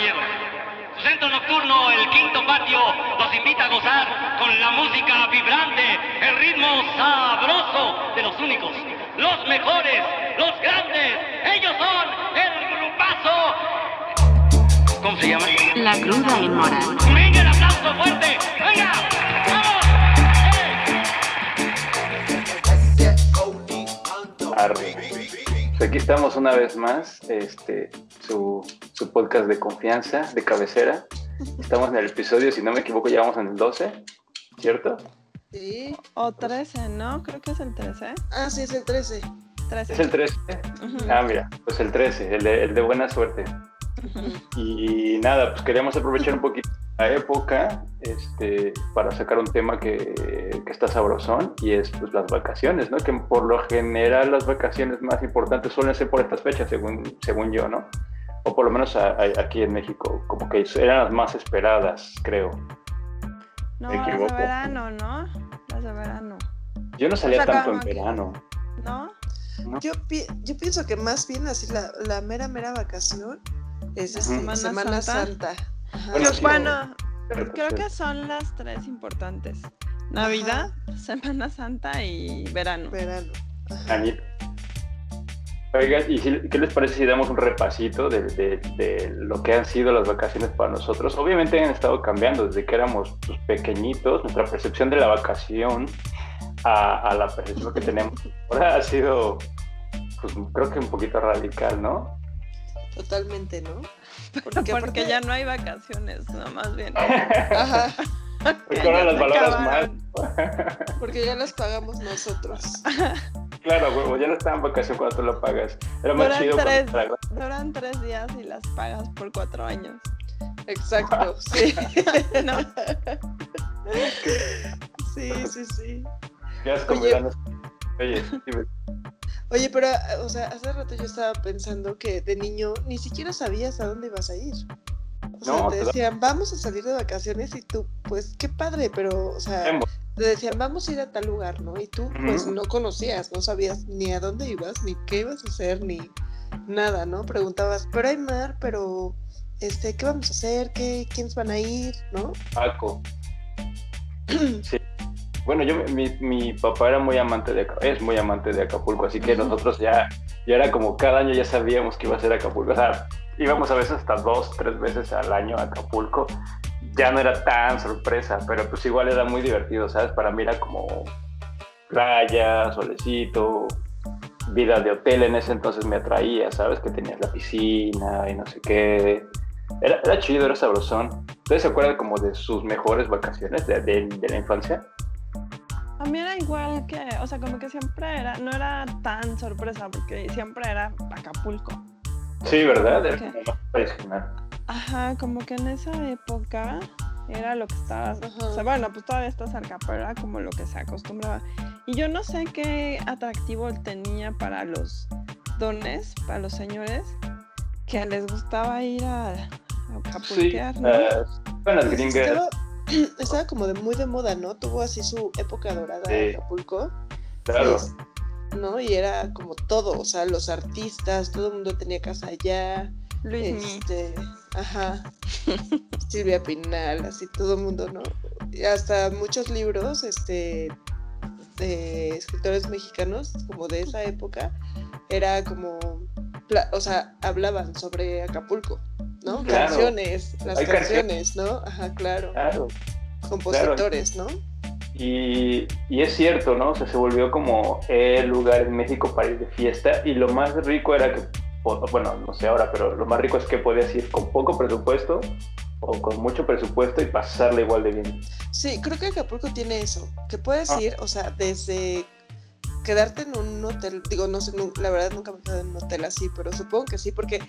caballeros. Su centro nocturno, el quinto patio, los invita a gozar con la música vibrante, el ritmo sabroso de los únicos, los mejores, los grandes. Ellos son el grupazo. ¿Cómo se llama? La cruda y mora. Venga el aplauso fuerte. Venga, vamos. Arre. Aquí estamos una vez más, este, su, su podcast de confianza, de cabecera. Estamos en el episodio, si no me equivoco, ya vamos en el 12, ¿cierto? Sí. O 13, ¿no? Creo que es el 13. Ah, sí, es el 13. 13. ¿Es el 13? Ujú. Ah, mira, pues el 13, el de, el de buena suerte. Y nada, pues queríamos aprovechar un poquito la época este, para sacar un tema que, que está sabrosón y es pues las vacaciones, ¿no? Que por lo general las vacaciones más importantes suelen ser por estas fechas, según, según yo, ¿no? O por lo menos a- a- aquí en México, como que eran las más esperadas, creo. No, Me las de verano, ¿no? Las de verano. Yo no salía O sea, tanto en verano. ¿No? ¿no? Yo, pi- yo pienso que más bien así la, la mera, mera vacación es este, Ujú. Semana, Semana Santa. Ajá. Bueno, Creo- sí, bueno, pero, creo pues, que son las tres importantes. Navidad, Semana Santa y verano. Verano. Ajá. Oigan, ¿y si- qué les parece si damos un repasito de, de- de lo que han sido las vacaciones para nosotros? Obviamente han estado cambiando desde que éramos pues, pequeñitos, nuestra percepción de la vacación a, a la percepción que tenemos ahora ha sido, pues creo que un poquito radical, ¿no? Totalmente, ¿no? Porque, aparte- ya no hay vacaciones, no, más bien. Ajá. Porque ahora Ya las acabaron. más. Porque ya las pagamos nosotros. claro, huevo, ya no está en vacación cuando tú lo pagas. Era más Duran chido tres, cuando duran tres días y las pagas por cuatro años. Exacto, sí. ¿No? Sí, sí, sí. ya es como Oye. Oye, dime. Oye, pero, o sea, hace rato yo estaba pensando que de niño ni siquiera sabías a dónde ibas a ir. O sea, No, te decían, vamos a salir de vacaciones y tú, pues, qué padre, pero, o sea, te decían, vamos a ir a tal lugar, ¿no? Y tú, pues, no conocías, no sabías ni a dónde ibas, ni qué ibas a hacer, ni nada, ¿no? Preguntabas, pero hay mar, pero, este, ¿qué vamos a hacer? ¿Qué, ¿Quiénes van a ir? ¿No? Paco. Sí. Bueno, yo, mi, mi papá era muy amante de Acapulco, es muy amante de Acapulco, así que nosotros ya, ya era como cada año ya sabíamos que iba a ser Acapulco. O sea, íbamos a veces hasta dos, tres veces al año a Acapulco. Ya no era tan sorpresa, pero pues igual era muy divertido, ¿sabes? Para mí era como playa, solecito, vida de hotel en ese entonces me atraía, ¿sabes? Que tenías la piscina y no sé qué. Era, era chido, era sabrosón. ¿Ustedes se acuerdan como de sus mejores vacaciones de, de- de la infancia? A mí era igual que, o sea, como que siempre era, no era tan sorpresa, porque siempre era Acapulco. Sí, ¿verdad? Era Ok. como más tradicional. Ajá, como que en esa época era lo que estaba, Ajá. o sea, bueno, pues todavía está cerca, pero era como lo que se acostumbraba. Y yo no sé qué atractivo tenía para los dones, para los señores, que les gustaba ir a, a Sí, acapulquear, ¿no? eh, con las Pues gringas. estaba, estaba como de muy de moda, ¿no? Tuvo así su época dorada Sí. Acapulco. Claro. Es- ¿no? Y era como todo, o sea, los artistas, todo el mundo tenía casa allá, Luis este, ajá, Silvia Pinal, así todo el mundo, ¿no? Y hasta muchos libros, este, de escritores mexicanos, como de esa época, era como, o sea, hablaban sobre Acapulco, ¿no? Claro. Canciones, las canciones, ¿no? Ajá, claro, Claro. compositores, ¿no? Y, y es cierto, ¿no? O sea, se volvió como el lugar en México para ir de fiesta y lo más rico era que, bueno, no sé ahora, pero lo más rico es que podías ir con poco presupuesto o con mucho presupuesto y pasarle igual de bien. Sí, creo que Acapulco tiene eso, que puedes Ah. ir, o sea, desde quedarte en un hotel, digo, no sé, la verdad nunca me he quedado en un hotel así, pero supongo que sí, porque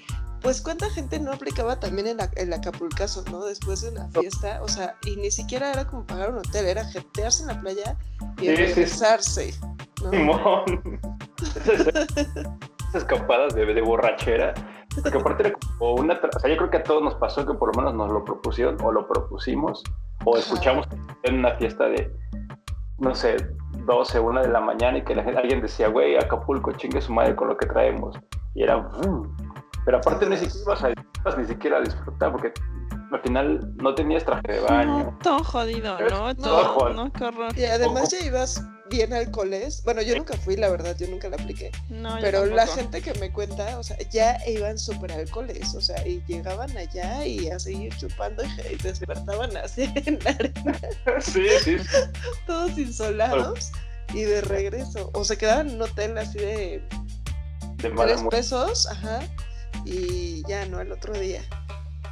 pues cuánta gente no aplicaba también el, ac- el Acapulcazo, ¿no? Después de una fiesta, o sea, y ni siquiera era como pagar un hotel, era jetearse en la playa y Sí, ¿no? Simón. Esas, escapadas de, de borrachera. Porque aparte era como una... O sea, yo creo que a todos nos pasó que por lo menos nos lo propusieron o lo propusimos o Ajá. escuchamos en una fiesta de, no sé, 12, 1 de la mañana y que la gente- alguien decía, güey, Acapulco, chingue su madre con lo que traemos. Y era... "Mm". Pero aparte ni siquiera ibas, a, ibas ni siquiera a disfrutar, porque al final no tenías traje de baño. No, todo jodido, ¿no? Todo Todo, jodido. no, qué horror. Y además ya ibas bien al coles. Bueno, yo nunca fui, la verdad, yo nunca la apliqué. No, yo Pero la gente que me cuenta, o sea, ya iban súper alcoholes, o sea, y llegaban allá y a seguir chupando y despertaban así en la arena, Sí, sí. todos insolados y de regreso. O se quedaban en un hotel así de De tres pesos, ajá, y ya, ¿no? El otro día.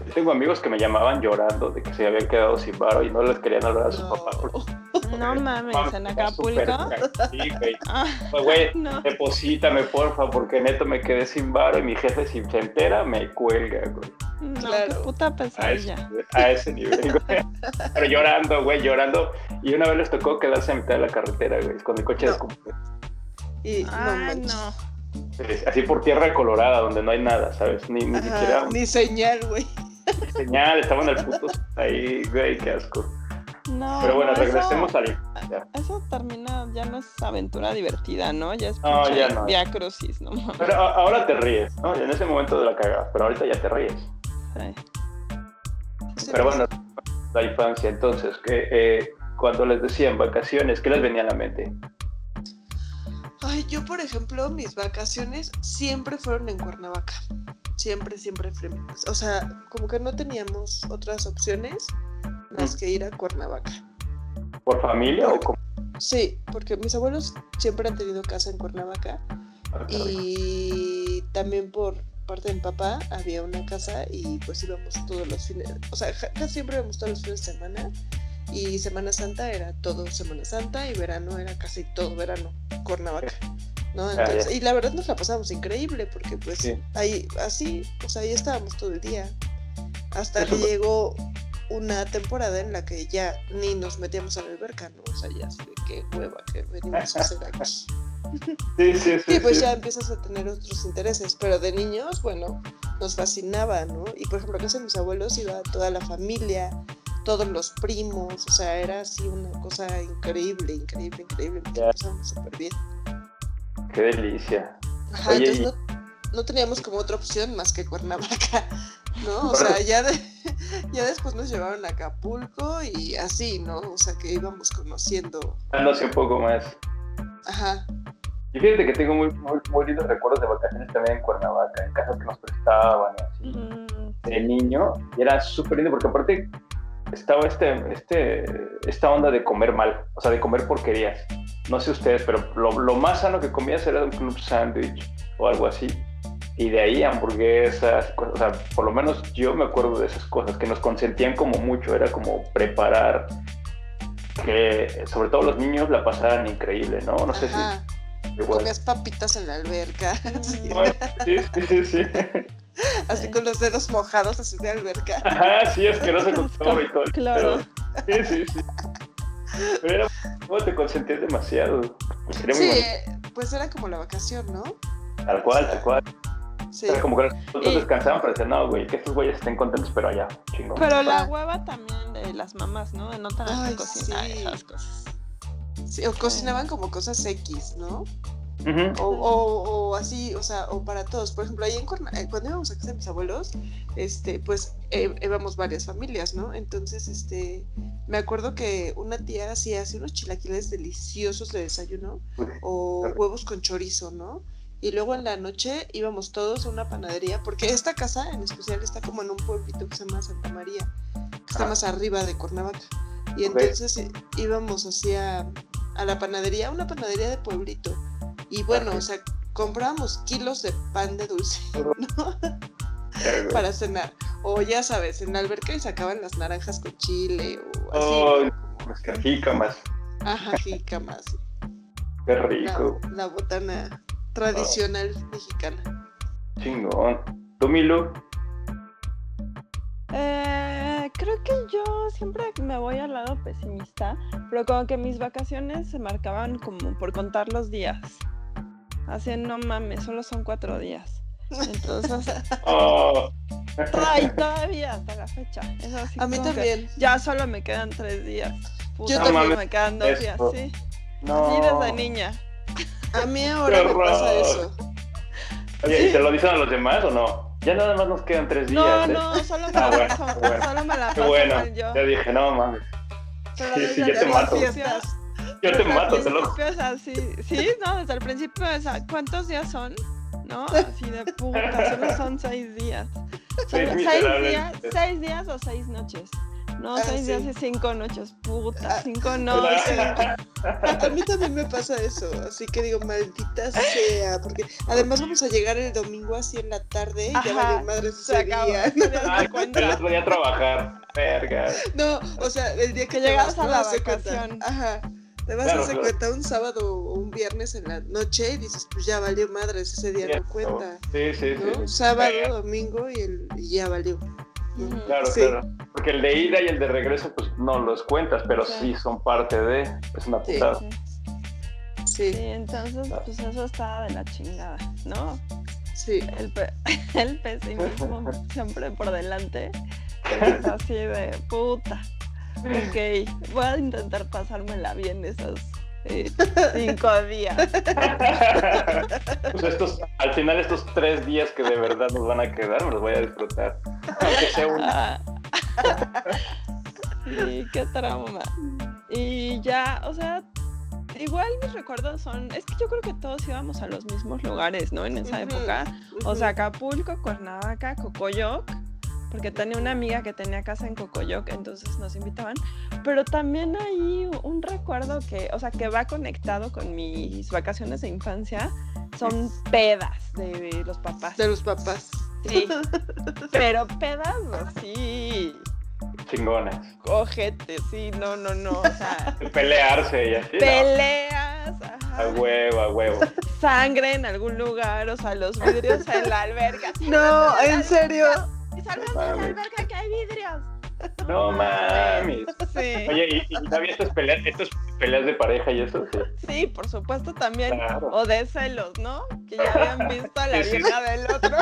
Yo Tengo amigos que me llamaban llorando de que se habían quedado sin varo y no les querían hablar a sus No. papás. porque No mames, en Acapulco. ca- Sí, güey. Ah, Pues, güey, no. deposítame, porfa, porque neto me quedé sin varo y mi jefe, si se entera, me cuelga, güey. No, Claro. qué puta A ese, pesadilla. a ese nivel, güey. Pero llorando, güey, llorando. Y una vez les tocó quedarse a mitad de la carretera, güey, con el coche No. descompuesto. Y manches. no. Así por tierra colorada, donde no hay nada, ¿sabes? Ni, ni Ajá, siquiera ni señal, güey. señal, estaban al puto ahí, güey, qué asco. No, Pero bueno, no, eso- regresemos al infancia. Eso termina, ya no es aventura divertida, ¿no? Ya es No, ya no. Via Crucis, no. Pero ahora te ríes, ¿no? En ese momento de la cagada, pero ahorita ya te ríes. Sí. Sí, Pero bueno, la infancia, entonces, que eh, cuando les decían vacaciones, ¿qué les venía a la mente? Ay, yo, por ejemplo, mis vacaciones siempre fueron en Cuernavaca. Siempre, siempre. O sea, como que no teníamos otras opciones más que ir a Cuernavaca. ¿Por familia o como? Sí, porque mis abuelos siempre han tenido casa en Cuernavaca y también por parte de mi papá había una casa y pues íbamos todos los fines, o sea, casi siempre íbamos todos los fines de semana y Semana Santa era todo Semana Santa y verano era casi todo verano, Cuernavaca. ¿no? Ah, Entonces, y la verdad nos la pasábamos increíble porque pues Sí. ahí así, sea, ahí estábamos todo el día. Hasta que llegó una temporada en la que ya ni nos metíamos a la alberca, ¿no? O sea, ya de qué hueva que venimos a hacer aquí. Sí, sí, sí. Y pues sí. ya empiezas a tener otros intereses, pero de niños, bueno, nos fascinaba, ¿no? Y por ejemplo, casa de mis abuelos iba toda la familia, todos los primos, o sea, era así una cosa increíble, increíble, increíble, nos pasábamos súper bien. Qué delicia. Ajá, Oye, entonces y- no, no teníamos como otra opción más que Cuernavaca, ¿no? O sea, ya, de- ya después nos llevaron a Acapulco y así, ¿no? O sea, que íbamos conociendo, Dándose un poco más. ajá, Y fíjate que tengo muy, muy, muy lindos recuerdos de vacaciones también en Cuernavaca, en casas que nos prestaban así. Mm, de niño y era súper lindo porque aparte estaba este, este, esta onda de comer mal, o sea, de comer porquerías. No sé ustedes, pero lo, lo más sano que comías era un club sándwich o algo así. Y de ahí hamburguesas, cosas, o sea, por lo menos yo me acuerdo de esas cosas que nos consentían como mucho, era como preparar que sobre todo los niños la pasaran increíble, ¿no? No sé ajá. si igual. Comías papitas en la alberca, sí, sí, sí. así con los dedos mojados, así de alberca. Ajá, sí, asqueroso con todo y todo. Claro. Pero- sí, sí, sí. Pero era, ¿cómo te consentías demasiado? Era muy Sí, pues era como la vacación, ¿no? Tal cual, tal cual. Sí. Era como que nosotros Y- descansaban para decir, no, güey, que estos güeyes estén contentos, pero allá, chingón. Pero la hueva también de las mamás, ¿no? De no tener que cocinar sí. esas cosas. Sí, o cocinaban como cosas X, ¿no? O, o, o así, o sea, o para todos. Por ejemplo, ahí en eh, cuando íbamos a casa de mis abuelos, este, pues eh, íbamos varias familias, ¿no? Entonces, este, me acuerdo que una tía hacía así unos chilaquiles deliciosos de desayuno o huevos con chorizo, ¿no? Y luego en la noche íbamos todos a una panadería, porque esta casa en especial está como en un pueblito que se llama Santa María, que está Ah. más arriba de Cuernavaca. Y entonces eh, íbamos hacia a la panadería, una panadería de pueblito. Y bueno, o sea, comprábamos kilos de pan de dulce, ¿no? Para cenar. O ya sabes, en la alberca y sacaban las naranjas con chile o así. ¿no? Las cajicamas, Ajá, jícamas. qué La, rico, la botana tradicional mexicana. chingón. ¿Tú, Milu? Eh, creo que yo siempre me voy al lado pesimista, pero como que mis vacaciones se marcaban como por contar los días. Así, no mames, solo son cuatro días. Entonces, Oh, ay, todavía hasta la fecha. Es así A mí también. Ya solo me quedan tres días. Puta, Yo solo también. me quedan dos días, sí. no. Así desde niña. A mí ahora me pasa eso. Oye, ¿y se lo dicen a los demás o no? Ya nada más nos quedan tres días. No, ¿eh? no, solo me Ah, la bueno, paso, bueno. solo me la Qué paso bueno. mal yo. Ya dije, no mames. Pero Sí, sí, ya te mato. Yo te mato, te lo es así. Sí, no, desde el principio es a- ¿cuántos días son? ¿No? Así de puta, solo son seis días. Seis días, seis días o seis noches. No, Ah, seis sí. días y cinco noches, puta, Ah, cinco No, noches. A mí también me pasa eso, así que digo, maldita sea, porque además vamos a llegar el domingo así en la tarde y ya vale madre Se ese acabó. día. Ay, el otro día a trabajar. Verga. No, o sea, el día que, Que vas, a la vacación. Ajá. Te vas Claro, a hacer claro. cuenta un sábado o un viernes en la noche y dices, pues ya valió madres, ese día no Cierto. cuenta. Sí, sí, sí. ¿no? Sábado, domingo y, el, y ya valió. ¿no? Claro, Sí. claro. Porque el de ida y el de regreso, pues no los cuentas, pero Sí. sí son parte de. Es una Sí. putada. Sí. Sí, Sí, entonces, pues eso está de la chingada, ¿no? sí. El, pe- el pesimismo siempre por delante. Es así de puta. Ok, voy a intentar pasármela bien esos eh, cinco días. pues estos, al final estos tres días que de verdad nos van a quedar, me los voy a disfrutar. Aunque sea un- Ah. Sí, qué trauma. Y ya, o sea, igual mis recuerdos son, es que yo creo que todos íbamos a los mismos lugares, ¿no? En esa época. O sea, Acapulco, Cuernavaca, Cocoyoc, porque tenía una amiga que tenía casa en Cocoyoc, entonces nos invitaban. Pero también hay un recuerdo que, o sea, que va conectado con mis vacaciones de infancia, son pedas de los papás. de los papás. Sí. Pero pedas así, chingones. ojete, sí, no, no, no. O sea, Pelearse y así. ¿no? peleas, ajá, A huevo, a huevo. sangre en algún lugar, o sea, los vidrios en la alberca. sí, No, en serio. Y sálganse de la alberca que hay vidrios. No mames. Sí. Oye, ¿y, y no había estas peleas, estas peleas de pareja y eso? Sí. Sí, por supuesto también. Claro. O de celos, ¿no? Que ya habían visto a la Sí, sí. del otro.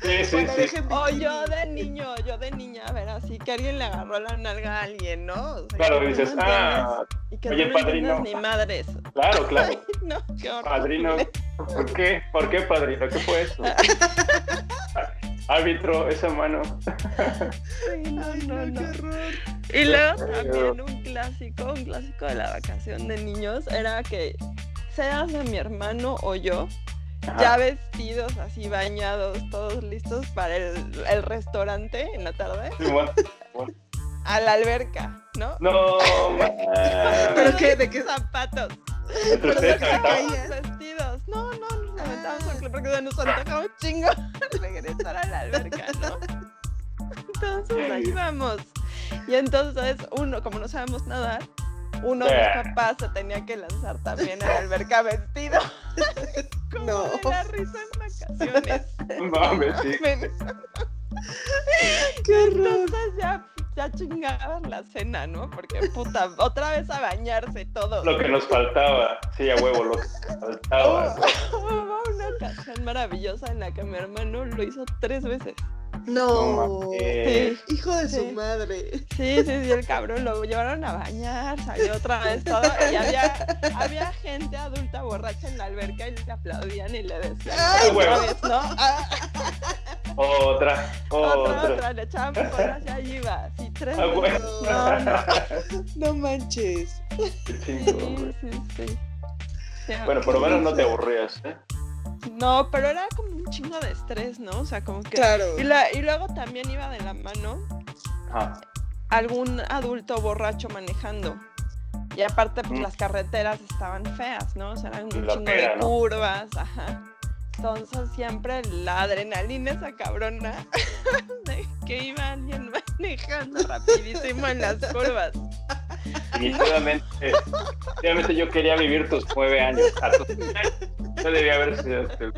Sí, sí, sí. dejen O vivir. yo de niño, yo de niña, a ver, así que alguien le agarró la nalga a alguien, ¿no? O sea, Claro, que dices, no ah, y que oye, no padrino. ni madres. claro, claro. No, qué horror. Padrino, ¿por qué? ¿Por qué, padrino? ¿Qué fue eso? Árbitro, esa mano. Sí, no, Ay, no, no, qué horror. Y luego también un clásico, un clásico de la vacación de niños era que seas de mi hermano o yo, Ajá. ya vestidos así bañados, todos listos para el, el restaurante en la tarde, Sí, bueno. Bueno. a la alberca, ¿no? No, ¿Pero qué? ¿De qué? Zapatos. Entre ustedes vestidos. No, no, nos aventamos Ah. porque- porque nos antojaba un chingo regresar a la alberca, ¿no? Entonces ahí vamos. Y entonces uno, como no sabemos nadar, uno de Ah. los papás se tenía que lanzar también a la alberca vestido. Como No. de la risa en vacaciones. Mames, sí. ¡Qué! Entonces ya, ya chingaban la cena, ¿no? Porque puta, otra vez a bañarse todos. Lo que nos faltaba. Sí, a huevo, lo que nos faltaba. Hubo una ocasión maravillosa en la que mi hermano lo hizo tres veces. No. Sí, Hijo de su Sí. madre. sí, sí, sí, el cabrón lo llevaron a bañar, salió otra vez todo y había, había gente adulta borracha en la alberca y le aplaudían y le decían Ay, otra no. vez, ¿no? Ah, Otra, Otra, otra. otra, le echaban porras y ahí iba, así tres Ah, bueno. No, no, no manches. Qué chingón, sí, güey. sí, sí. Sí, Bueno, por lo menos no te aburrías, ¿eh? No, pero era como un chingo de estrés, ¿no? O sea, como que... Claro. Y, la- y luego también iba de la mano Ajá. algún adulto borracho manejando. Y aparte, pues Mm. las carreteras estaban feas, ¿no? O sea, eran un chingo pera, de ¿no? curvas, ajá. Entonces siempre la adrenalina esa cabrona de que iba alguien manejando rapidísimo en las curvas. Definitivamente, definitivamente yo quería vivir tus nueve años. A tus años. Debía haber sido este,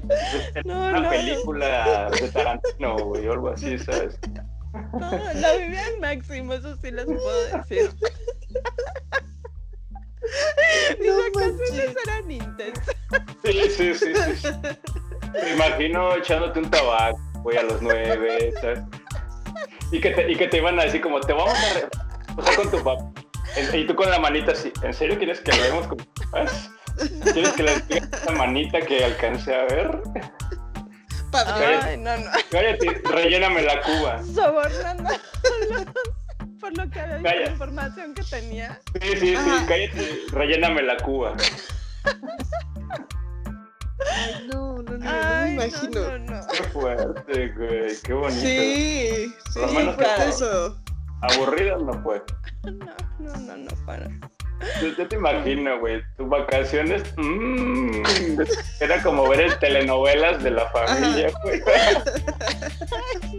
No, una no, película de Tarantino, güey, o algo así, ¿sabes? No, la vivía al máximo, eso sí les puedo decir. Mis No vacaciones eran intensas. Sí, sí, sí, sí. Me imagino echándote un tabaco, güey, a los nueve, ¿sabes? Y que te, y que te iban a decir como, te vamos a... Re o sea, con tu papá. Y tú con la manita así, ¿en serio quieres que lo vemos como papás? ¿Quieres que le diga esa manita que alcancé a ver? Padre. Ay, no, no. Cállate, relléname la cuba. Sobornando por lo que había la información que tenía. Sí, sí, sí, Ajá. cállate, relléname la cuba. Ay, no, no, no, no Ay, me no, imagino. no, no. Qué fuerte, güey, qué bonito. Sí, sí, Por eso. Aburrido no fue. No, no, no, no, para. Yo, yo te imagino, güey, tus vacaciones, mm, era como ver el telenovelas de la familia, güey.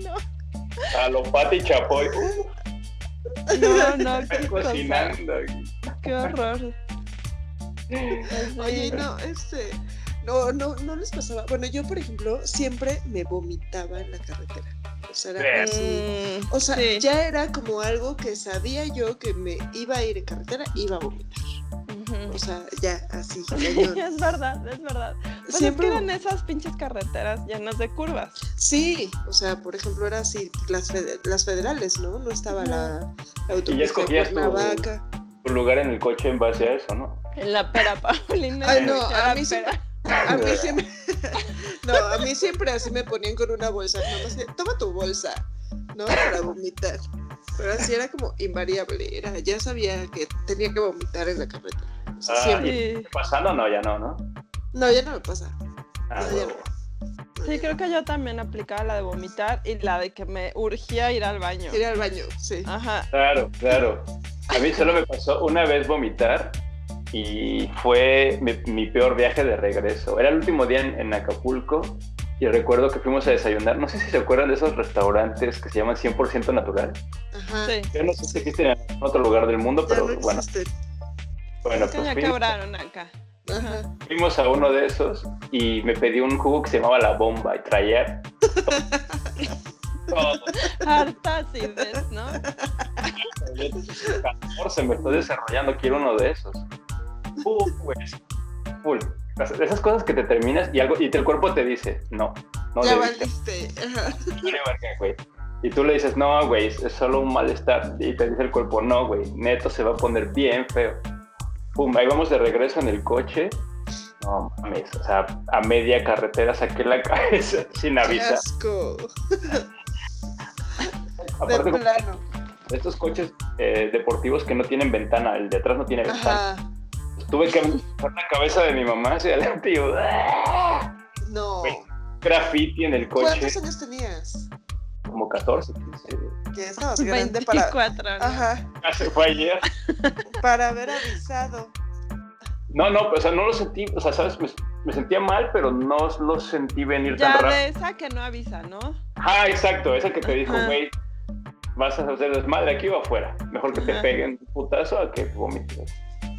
No. A lo Pati Chapoy, uh, No, no, qué cosa. cocinando. Qué horror. Oye, no, este, no, no, no les pasaba. Bueno, yo, por ejemplo, siempre me vomitaba en la carretera. O sea, era Sí. Mm, O sea, sí. ya era como algo que sabía yo que me iba a ir en carretera, iba a vomitar. O sea, ya así. cañón. Es verdad, es verdad. Pues Siempre, es que eran esas pinches carreteras llenas de curvas. sí, o sea, por ejemplo, era así, las, fede- las federales, ¿no? No estaba la, la autopista escogías de tu- Cuernavaca. Tu lugar en el coche en base a eso, ¿no? En la pera, Paulina. Ay, no, a mí pera. siempre, a mí siempre, no, a mí siempre así me ponían con una bolsa, toma tu bolsa, ¿no? Para vomitar. Pero así era como invariable, era, ya sabía que tenía que vomitar en la carretera. O sea, Ah, siempre. ¿Pasando? No, ya no, ¿no? No, ya no me pasa. Ah, No, ya huevo. no. Sí, creo que yo también aplicaba la de vomitar y la de que me urgía ir al baño. Ir al baño, sí. Ajá. Claro, claro. A mí solo me pasó una vez vomitar y fue mi, mi peor viaje de regreso. Era el último día en, en Acapulco y recuerdo que fuimos a desayunar. No sé si se acuerdan de esos restaurantes que se llaman 100% natural. Ajá. Sí. Yo no sé si existen en otro lugar del mundo, Ya pero no bueno, bueno Es que pues ya fuimos, quebraron acá. Ajá. fuimos a uno de esos y me pedí un jugo que se llamaba La Bomba y traía todo. Harta acidez, ¿no? 14, me estoy desarrollando, quiero uno de esos. Uh, pues, full. Esas cosas que te terminas y algo y el cuerpo te dice, no, no ya valiste. Ajá. güey. Y tú le dices, no, güey, es solo un malestar. Y te dice el cuerpo, no, güey, neto se va a poner bien feo. Pum, ahí vamos de regreso en el coche. No mames, o sea, a media carretera saqué la cabeza sin Qué avisar. asco. Aparte, De estos coches eh, deportivos que no tienen ventana, el de atrás no tiene ventana. Tuve que aventar la cabeza de mi mamá hacia adelante y yo, ¡ah! No. Graffiti en el coche, ¿Cuántos años tenías? como 14, 15. Que estabas grande para. 24, ¿no? Ajá. Se fue ayer. Para haber avisado. No, no, o sea, no lo sentí, o sea, ¿sabes? Me, me sentía mal, pero no lo sentí venir tan Ya rápido. de esa que no avisa, ¿no? Ah, exacto, esa que te dijo, güey, vas a hacer desmadre aquí o afuera. Mejor que te peguen putazo a que vomites.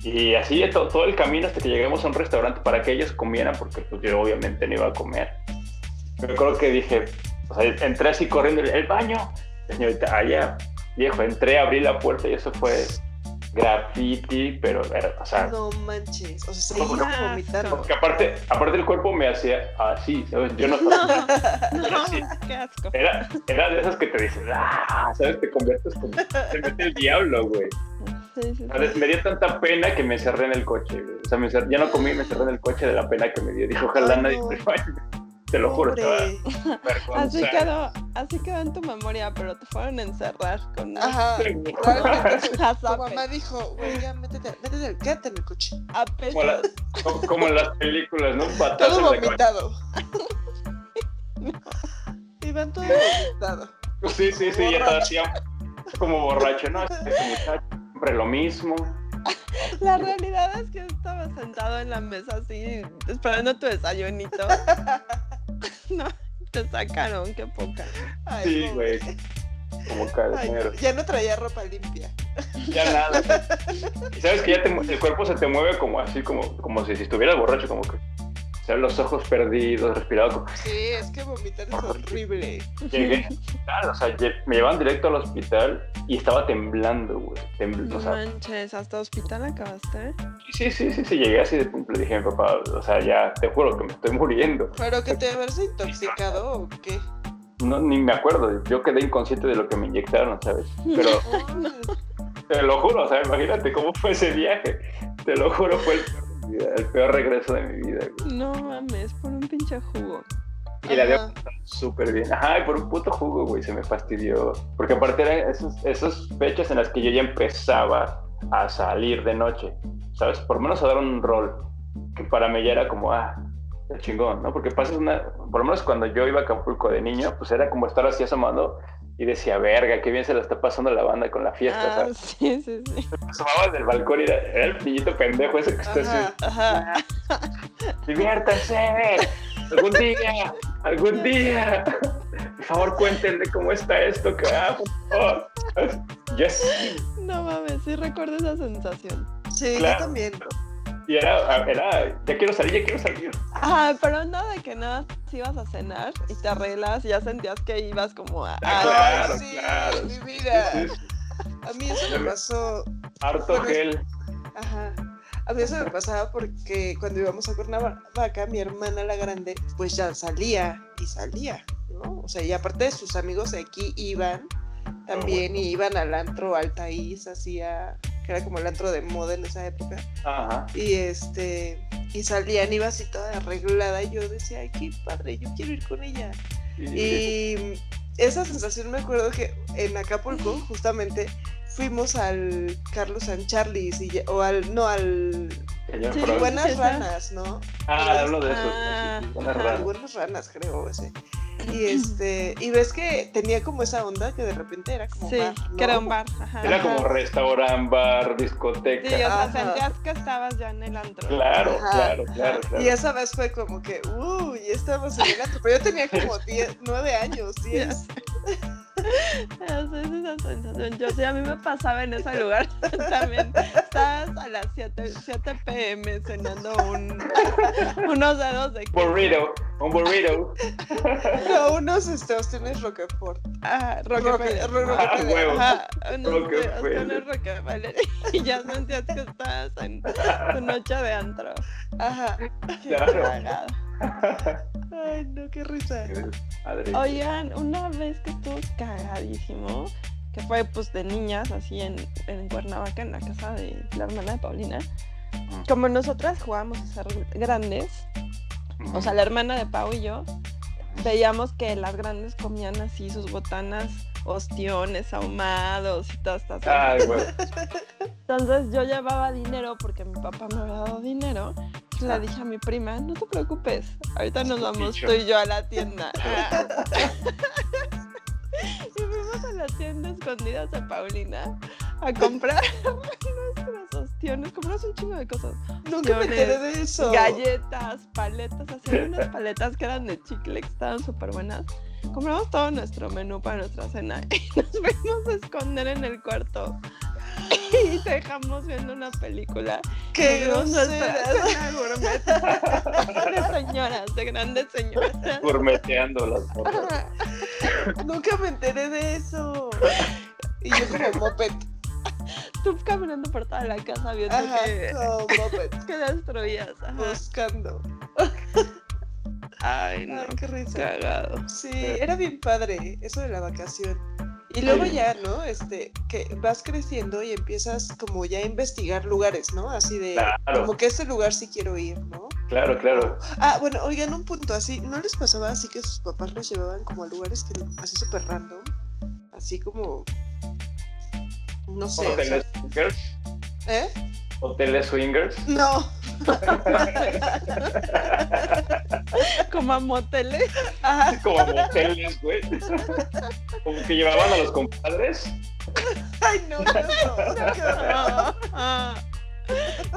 Y así to- todo el camino hasta que llegamos a un restaurante para que ellos comieran, porque pues yo obviamente no iba a comer. Me acuerdo que dije, o sea, entré así corriendo, el baño, señorita, allá, viejo, entré, abrí la puerta y eso fue graffiti, pero, era, o sea, No manches. O sea, No, seguía no. vomitando. porque aparte, aparte el cuerpo me hacía así, ¿sabes? Yo no estaba... No, no, Sí. qué asco. Era, era de esas que te dicen, ah, ¿sabes? Te conviertes como... Te mete el diablo, güey. Sí, sí. Me dio tanta pena que me encerré en el coche, güey. O sea, me encer- ya no comí, me encerré en el coche de la pena que me dio. Dije, ojalá Ay, nadie no. me vaya. Te lo juro. Así quedó, así quedó en tu memoria, pero te fueron a encerrar con Ajá. Sí. Probablemente tu mamá dijo, güey, ya métete, métete, quédate en el coche. a Como, la- como- como en las películas, ¿no? Un patazo Todo vomitado. Iban todo vomitado. Sí, sí, sí, ya estaba así como borracho, ¿no? Este muchacho, siempre lo mismo. La realidad es que estaba sentado en la mesa así, esperando tu desayunito. No, te sacaron, qué poca. Ay, Sí, güey. Como Ay, ya no traía ropa limpia. Ya nada. Y sabes que ya te el cuerpo se te mueve como así, como, como si, si estuvieras borracho, como que. Los ojos perdidos, respirado. Como, Sí, es que vomitar es horrible. llegué, claro, o sea, me llevan directo al hospital y estaba temblando, güey. Tembl- No o sea, manches, hasta hospital acabaste. sí, sí, sí, sí, llegué así de punto. Le dije a mi papá, o sea, ya te juro que me estoy muriendo. ¿Pero que te haberse intoxicado o qué? No, ni me acuerdo, yo quedé inconsciente de lo que me inyectaron, ¿sabes? Pero te lo juro, o sea, imagínate cómo fue ese viaje. Te lo juro, fue el vida, el peor regreso de mi vida, güey. No mames, por un pinche jugo. Y la dio súper bien. Ajá, y por un puto jugo, güey, se me fastidió. Porque aparte eran esos, esas fechas en las que yo ya empezaba a salir de noche, ¿sabes? Por lo menos a dar un rol. Que para mí ya era como, ah, el chingón, ¿no? Porque pasas una. Por lo menos cuando yo iba a Acapulco de niño, pues era como estar así asomando y decía, verga, qué bien se la está pasando la banda con la fiesta, Ah, ¿sabes? sí, sí, sí. Asomabas del balcón y era, era el niñito pendejo ese que está así. Ajá. Diviértanse, algún día, algún día. Por favor, cuéntenme cómo está esto, que ah. Yes. No mames, sí recuerdo esa sensación. Sí, Claro. yo también. Y era, era, ya quiero salir, ya quiero salir. Ajá, pero no de que nada más ibas a cenar y te arreglas y ya sentías que ibas como a... Ah, claro, sí, claro. mi vida. Sí, sí, A mí eso me pasó. Harto Bueno, gel. Ajá. A mí eso me pasaba porque cuando íbamos a Cuernavaca, mi hermana la grande, pues ya salía y salía, ¿no? O sea, y aparte de sus amigos de aquí iban también y iban al antro Altaís, hacía, que era como el antro de moda en esa época. Ajá. Y este, y salían, iba así toda arreglada y yo decía, ay, qué padre, yo quiero ir con ella. Y, Y esa sensación me acuerdo que en Acapulco, justamente, fuimos al Carlos San Charlis y, ya- o al, no, al Sí. Buenas. Ranas, ¿no? Ah, hablo de eso. Ah. sí, sí, buenas Al raras. Buenas Ranas, creo, ese. Y este, y ves que tenía como esa onda que de repente era como Sí, bar, ¿no? que era un bar. Ajá. Era como restaurante, bar, discoteca. Sí, o sea, sentías que estabas ya en el antro. Claro, Ajá. claro, claro, claro. Y esa vez fue como que, uy, ya estábamos en el antro. Pero yo tenía como 10, 9 años, 10. Ya sé, es esa sensación. Yo sí, a mí me pasaba en ese lugar también. Estabas a las 7, 7 pm cenando un, unos dedos de. Burrito, un burrito. No, unos este, ostiones Roquefort. Ah, Ah, Rockefeller. ostiones Rockefeller. Y ya sentías que estabas en tu noche de antro. Ajá. Qué Claro. Ay, no, qué risa. Oigan, una vez que estuvo cagadísimo, que fue pues de niñas, así en, en Cuernavaca, en la casa de la hermana de Paulina. Como nosotras jugábamos a ser grandes, o sea, la hermana de Pau y yo, veíamos que las grandes comían así sus botanas, ostiones ahumados y todas estas cosas. Ay. Entonces yo llevaba dinero porque mi papá me había dado dinero. Le dije a mi prima, no te preocupes, ahorita nos vamos Dicho. tú y yo a la tienda. y fuimos a la tienda escondidas de Paulina a comprar nuestras ostiones, compramos un chingo de cosas. Nunca me enteré de eso. Galletas, paletas, hacían unas paletas que eran de chicle, que estaban súper buenas. Compramos todo nuestro menú para nuestra cena y nos fuimos a esconder en el cuarto. Y te dejamos viendo una película. Qué grosera. de señoras, de grandes señoras. Gourmeteando las morras. Nunca me enteré de eso. Y yo como moped. Tú caminando por toda la casa viendo Ajá, que, como moped. que destruías. Ajá. Buscando. Ay, no. Ay, qué risa. Cagado. Sí, era bien padre eso de la vacación. Y luego ya, ¿no? Este, que vas creciendo y empiezas como ya a investigar lugares, ¿no? Así de, Claro. como que este lugar sí quiero ir, ¿no? Claro, claro. Ah, bueno, oigan, un punto así, ¿no les pasaba así que sus papás los llevaban como a lugares que así súper random? Así como, no sé, o sea, Hoteles swingers. ¿eh? Hoteles swingers. No, Como a moteles. ajá, Como moteles, güey. Como que llevaban a los compadres. ay, no, no, no,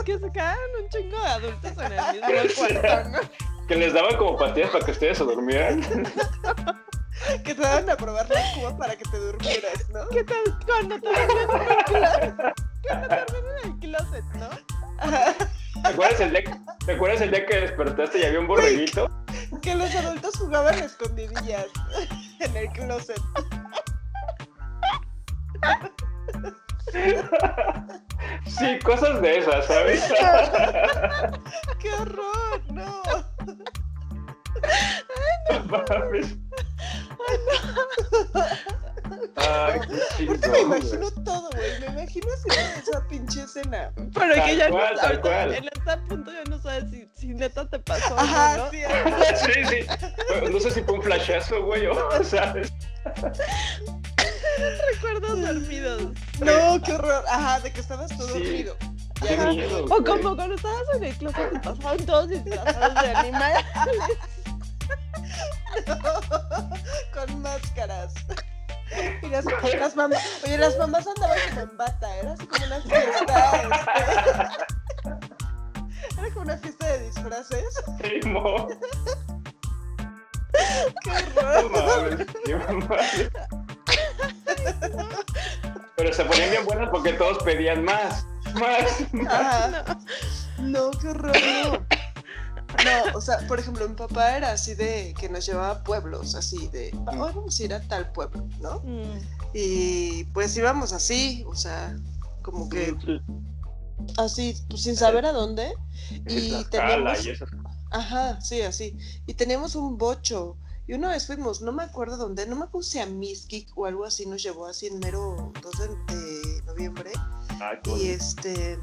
que se quedaron un chingo de adultos en el mismo cuarto, ¿no? Que les daban como pastillas para que ustedes se durmieran. que te daban a probar la cuba para que te durmieras, ¿no? ¿Qué tal cuando te dormían en el closet? Cuando te dormían en el closet, ¿no? Ajá, ¿Te acuerdas el día, ¿te acuerdas el día que despertaste y había un borreguito? que los adultos jugaban a escondidillas en el closet. Sí, cosas de esas, ¿sabes? ¡Qué horror! ¡No! No mames. Ay, qué Ahorita chingón, me imagino todo. güey. Me imagino esa pinche escena. Pero Tal que ya cual, no, tal cual. en este punto ya no sabes si, si neta te pasó Ajá, no, ¿no? sí. Sí, sí. No sé si fue un flashazo, güey, o ¿sabes? Recuerdos dormidos. No, qué horror. Ajá, de que estabas todo Sí. dormido. Miedo, O como cuando estabas en el closet y pasaban todos disfrazados de animales. Con máscaras. Y las, las mamás, oye, las mamás andaban como en bata, era así como una fiesta. este, Era como una fiesta de disfraces. Sí, mo. Qué horror. mames, qué mames. Pero se ponían bien buenas porque todos pedían más, más. Ajá. No, qué horror, no. No, o sea, por ejemplo, mi papá era así de que nos llevaba a pueblos, así de, "Ah, hoy vamos a ir a tal pueblo, ¿no? Mm. Y pues íbamos así, o sea, como que así, pues, sin saber a dónde. Y teníamos, y esas cosas. ajá, sí, así. Y teníamos un bocho. Y una vez fuimos, no me acuerdo dónde, no me acuerdo si a Miskik o algo así nos llevó así en mero 2 de, noviembre. Ay, qué Y este,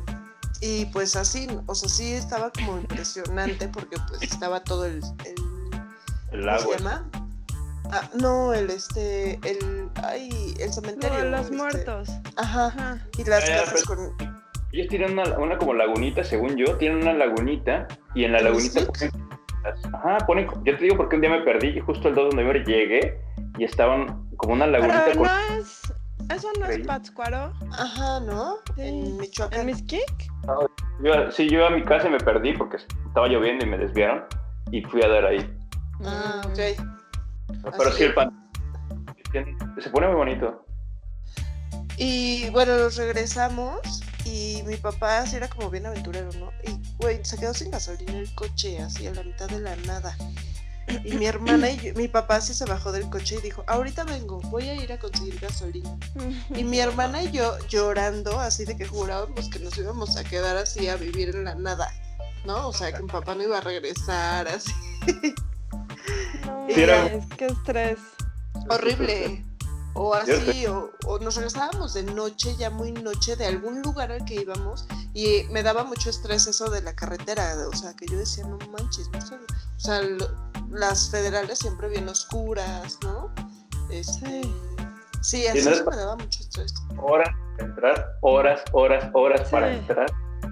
y pues así, o sea, sí estaba como impresionante porque pues estaba todo el, el El ¿cómo agua. se llama? Ah, no, el este, el, ay, el No, cementerio. los este, muertos. Ajá, Ajá. y las Ah, casas con, Ellos tienen una, una como lagunita, según yo, tienen una lagunita y en la ¿En lagunita ponen, ajá, ponen, yo te digo porque un día me perdí y justo el 2 de noviembre llegué y estaban como una lagunita Pero con... no es. Eso no es. Pátzcuaro. ajá, ¿no? Sí. En Michoacán. ¿En Miskik? Yo, sí, yo a mi casa y me perdí porque estaba lloviendo y me desviaron y fui a dar ahí. Ah, ok. Pero Así sí, el pan se pone muy bonito. Y bueno, nos regresamos y mi papá sí era como bien aventurero, ¿no? Y, güey, se quedó sin gasolina el coche, así a la mitad de la nada. Y mi hermana y yo- mi papá sí se bajó del coche y dijo, ahorita vengo, voy a ir a conseguir gasolina. Y mi hermana y yo llorando, así de que jurábamos que nos íbamos a quedar así a vivir en la nada, ¿no? O sea, que mi papá no iba a regresar, así. No, era- es que estrés. Horrible. O así, o, o nos regresábamos de noche, ya muy noche, de algún lugar al que íbamos, y me daba mucho estrés eso de la carretera, o sea, que yo decía, no manches, no sé, o sea, lo- las federales siempre bien oscuras, ¿no? Este, sí, así no me daba mucho estrés. Horas para entrar, horas, horas, horas Sí. para entrar.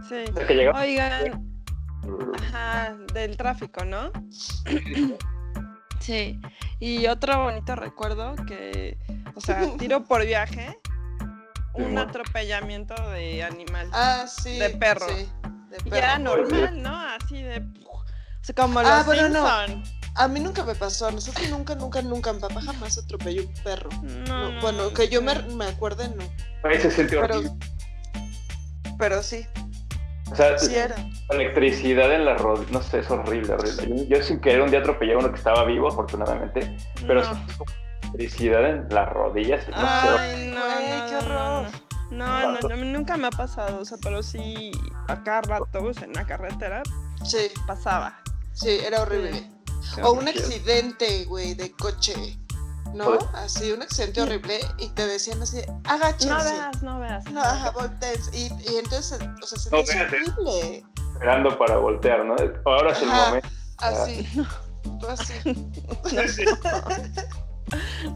Sí. Hasta que llegamos. Oigan, ajá, del tráfico, ¿no? Sí. Y otro bonito recuerdo que, o sea, tiro por viaje, un atropellamiento de animal. Ah, sí. De perro. sí, de y perro. era normal, ¿no? Así de... O sea, como Ah, los bueno, no. A mí nunca me pasó, a nosotros nunca, nunca, nunca, mi papá jamás atropelló un perro. No, No, no, bueno, que yo me, me acuerde, no. Ahí se sintió Pero, horrible. pero sí, O sea, sí era. electricidad en la rodilla, no sé, es horrible, horrible. Yo, yo sin querer un día atropellé a uno que estaba vivo, afortunadamente, pero No. sí, electricidad en las rodillas. no sé, Ay, no, güey, no, qué no, horror. No, no, no, nunca me ha pasado, o sea, pero sí, a cada rato, o sea, en la carretera Sí, pasaba. sí, era horrible. Qué O un accidente, güey, de coche. ¿No? Joder. Así, un accidente horrible y te decían así, agáchense. No veas, no veas. No, ajá, volteense. Y, y entonces, o sea, se No hizo horrible. esperando para voltear, ¿no? Ahora es el Ajá. momento. Así. Tú así.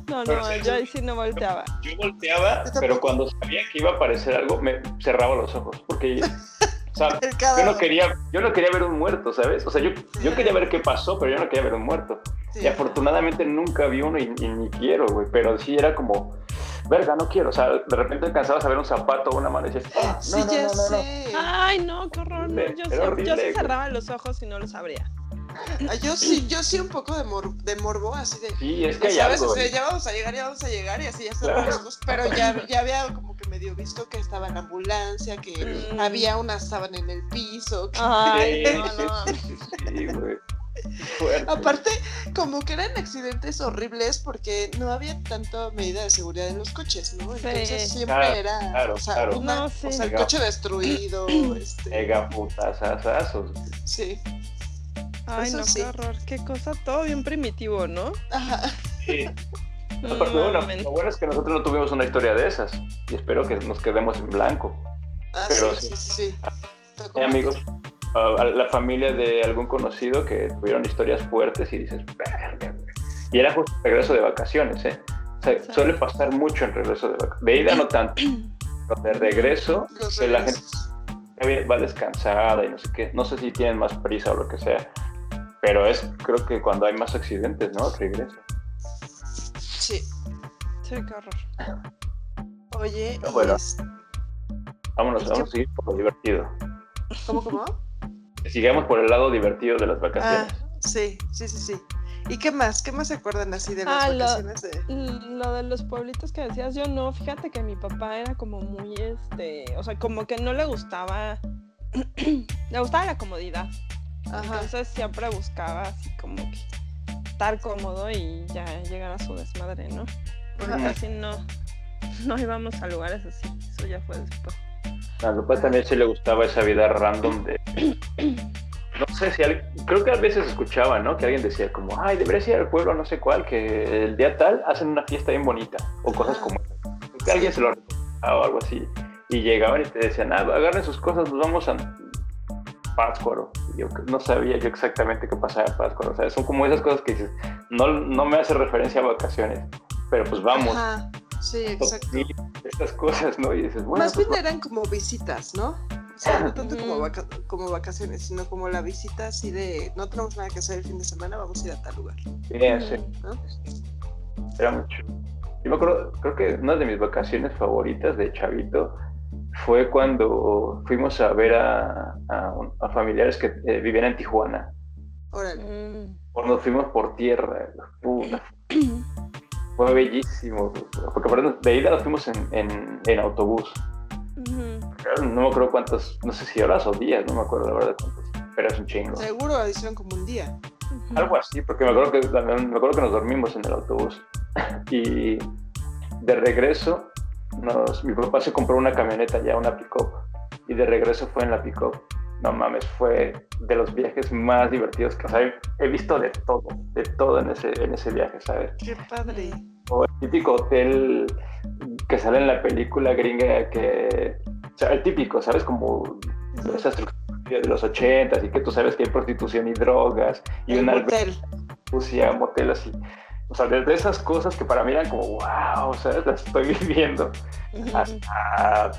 No, Pero no, sí, yo ahí sí no volteaba. Yo volteaba, pero cuando sabía que iba a aparecer algo, me cerraba los ojos, porque, o sea, yo no quería, yo no quería ver un muerto, ¿sabes? O sea, yo, yo quería ver qué pasó, pero yo no quería ver un muerto. Sí. Y afortunadamente nunca vi uno y, y ni quiero, güey. Pero sí era como, verga, no quiero. O sea, de repente alcanzabas a ver un zapato o una mano y decías, "Ah, Sí, no, no, ya no, no, no". sé. Ay, no, qué horror. No, Horrible, yo, sí, yo horrible, sí güey. cerraba los ojos y no los abría. Ah, Yo sí, yo sí un poco de, mor- de morbo, así de. Sí, es que Ya sabes, algo. o sea, ya vamos a llegar, ya vamos a llegar y así ya cerré Claro. los ojos, pero ya, ya había como que medio visto que estaba en la ambulancia, que Mm. había una sábana en el piso. que- Ay, Sí, no, sí, no. sí, sí, sí, güey. Fuerte. Aparte, como que eran accidentes horribles porque no había tanta medida de seguridad en los coches, ¿no? Sí. Entonces siempre Claro, era, claro, o sea, claro. una- No, sí. o sea, el Mega. coche destruido, este, Mega putasazazos. sí, Ay, Eso no, sí. qué horror. Qué cosa, todo bien primitivo, ¿no? ajá, Sí. Aparte, bueno, lo bueno es que nosotros no tuvimos una historia de esas y espero que nos quedemos en blanco. Ah, Pero sí, sí, sí. amigos, a- la familia de algún conocido que tuvieron historias fuertes y dices. Y era justo regreso de vacaciones, ¿eh? O sea, Sí. suele pasar mucho en regreso de vacaciones. De ida no tanto, pero de regreso, la gente va descansada y no sé qué. No sé si tienen más prisa o lo que sea, pero es creo que cuando hay más accidentes, ¿no? Regreso. Sí. Sí, qué horror. Oye, bueno. es- Vámonos, vamos a seguir por lo divertido. ¿cómo, cómo? Sigamos por el lado divertido de las Ah, vacaciones. sí, sí, sí, sí. ¿Y qué más? ¿Qué más se acuerdan así de las Ah, lo- vacaciones? de- L- Lo de los pueblitos que decías, yo no, fíjate que mi papá era como muy, este, o sea, como que no le gustaba, le gustaba la comodidad. Ajá. Entonces siempre buscaba así como que estar cómodo y ya llegar a su desmadre, ¿no? Porque Ajá. casi no, no íbamos a lugares así, eso ya fue después. A papá también sí le gustaba esa vida random de... No sé si... al- Creo que a veces escuchaba, ¿no? Que alguien decía como, ay, deberías ir al pueblo no sé cuál, que el día tal hacen una fiesta bien bonita. O cosas Ah. como esas. Que alguien se lo recomendaba o algo así. Y llegaban y te decían, ah, agarren sus cosas, nos vamos a Pátzcuaro. Yo no sabía yo exactamente qué pasaba en Pátzcuaro. O sea, son como esas cosas que dices, no, no me hace referencia a vacaciones. Pero pues vamos. Ajá, sí, exacto. Sí, estas cosas, ¿no? Y dices, bueno, Más pues, bien eran como visitas, ¿no? O sea, no tanto como, vaca- como vacaciones, sino como la visita así de no tenemos nada que hacer el fin de semana, vamos a ir a tal lugar. sí. ¿no? Era mucho. Yo me acuerdo, creo que una de mis vacaciones favoritas de Chavito fue cuando fuimos a ver a, a un- a familiares que eh, vivían en Tijuana. Órale. Mm. O nos fuimos por tierra. Puta, fue bellísimo. Porque aparte de ida nos fuimos en, en- en autobús. No me acuerdo cuántos, no sé si horas o días, no me acuerdo la verdad cuántos. Pero es un chingo. Seguro hicieron como un día. Algo así, porque me acuerdo que me acuerdo que nos dormimos en el autobús. Y de regreso, nos, mi papá se compró una camioneta ya, una pick-up. Y de regreso fue en la pick-up. No mames, fue de los viajes más divertidos que, o sea, he- visto de todo, de todo en ese, en ese viaje, ¿sabes? Qué padre. O el típico hotel que sale en la película gringa que, o sea, el típico, ¿sabes? Como esa estructura de los ochentas y que tú sabes que hay prostitución y drogas y El una motel. Rusia, motel así. O sea, desde esas cosas que para mí eran como, wow, o sea, las estoy viviendo, hasta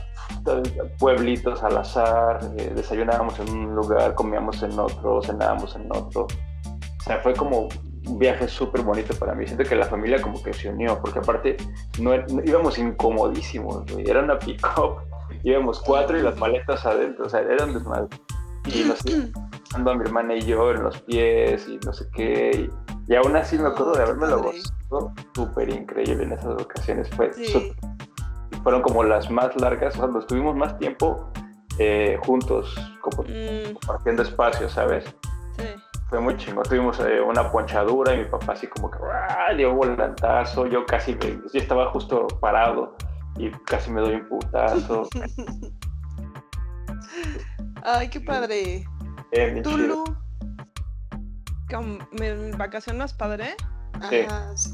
pueblitos al azar, eh, desayunábamos en un lugar, comíamos en otro, cenábamos en otro. O sea, fue como un viaje súper bonito para mí. Siento que la familia como que se unió, porque aparte no, no- íbamos incomodísimos, güey. era una pick-up, íbamos cuatro y las maletas adentro, o sea, era un desmadre. Y nos a mi hermana y yo en los pies y no sé qué. Y, y aún así me acuerdo Oh, de haberme lo gozado súper increíble en esas ocasiones. Fue Sí. súper- fueron como las más largas, o sea, nos tuvimos más tiempo eh, juntos, como Mm, compartiendo espacio, ¿sabes? sí. Fue muy chingo. Tuvimos eh, una ponchadura y mi papá así como que ¡ah! dio un volantazo. Yo casi, me- yo estaba justo parado y casi me doy un putazo. Ay, qué padre. Eh, bien ¿Tú, chido. Lu? Como mi vacación más padre, Sí. Ajá, sí.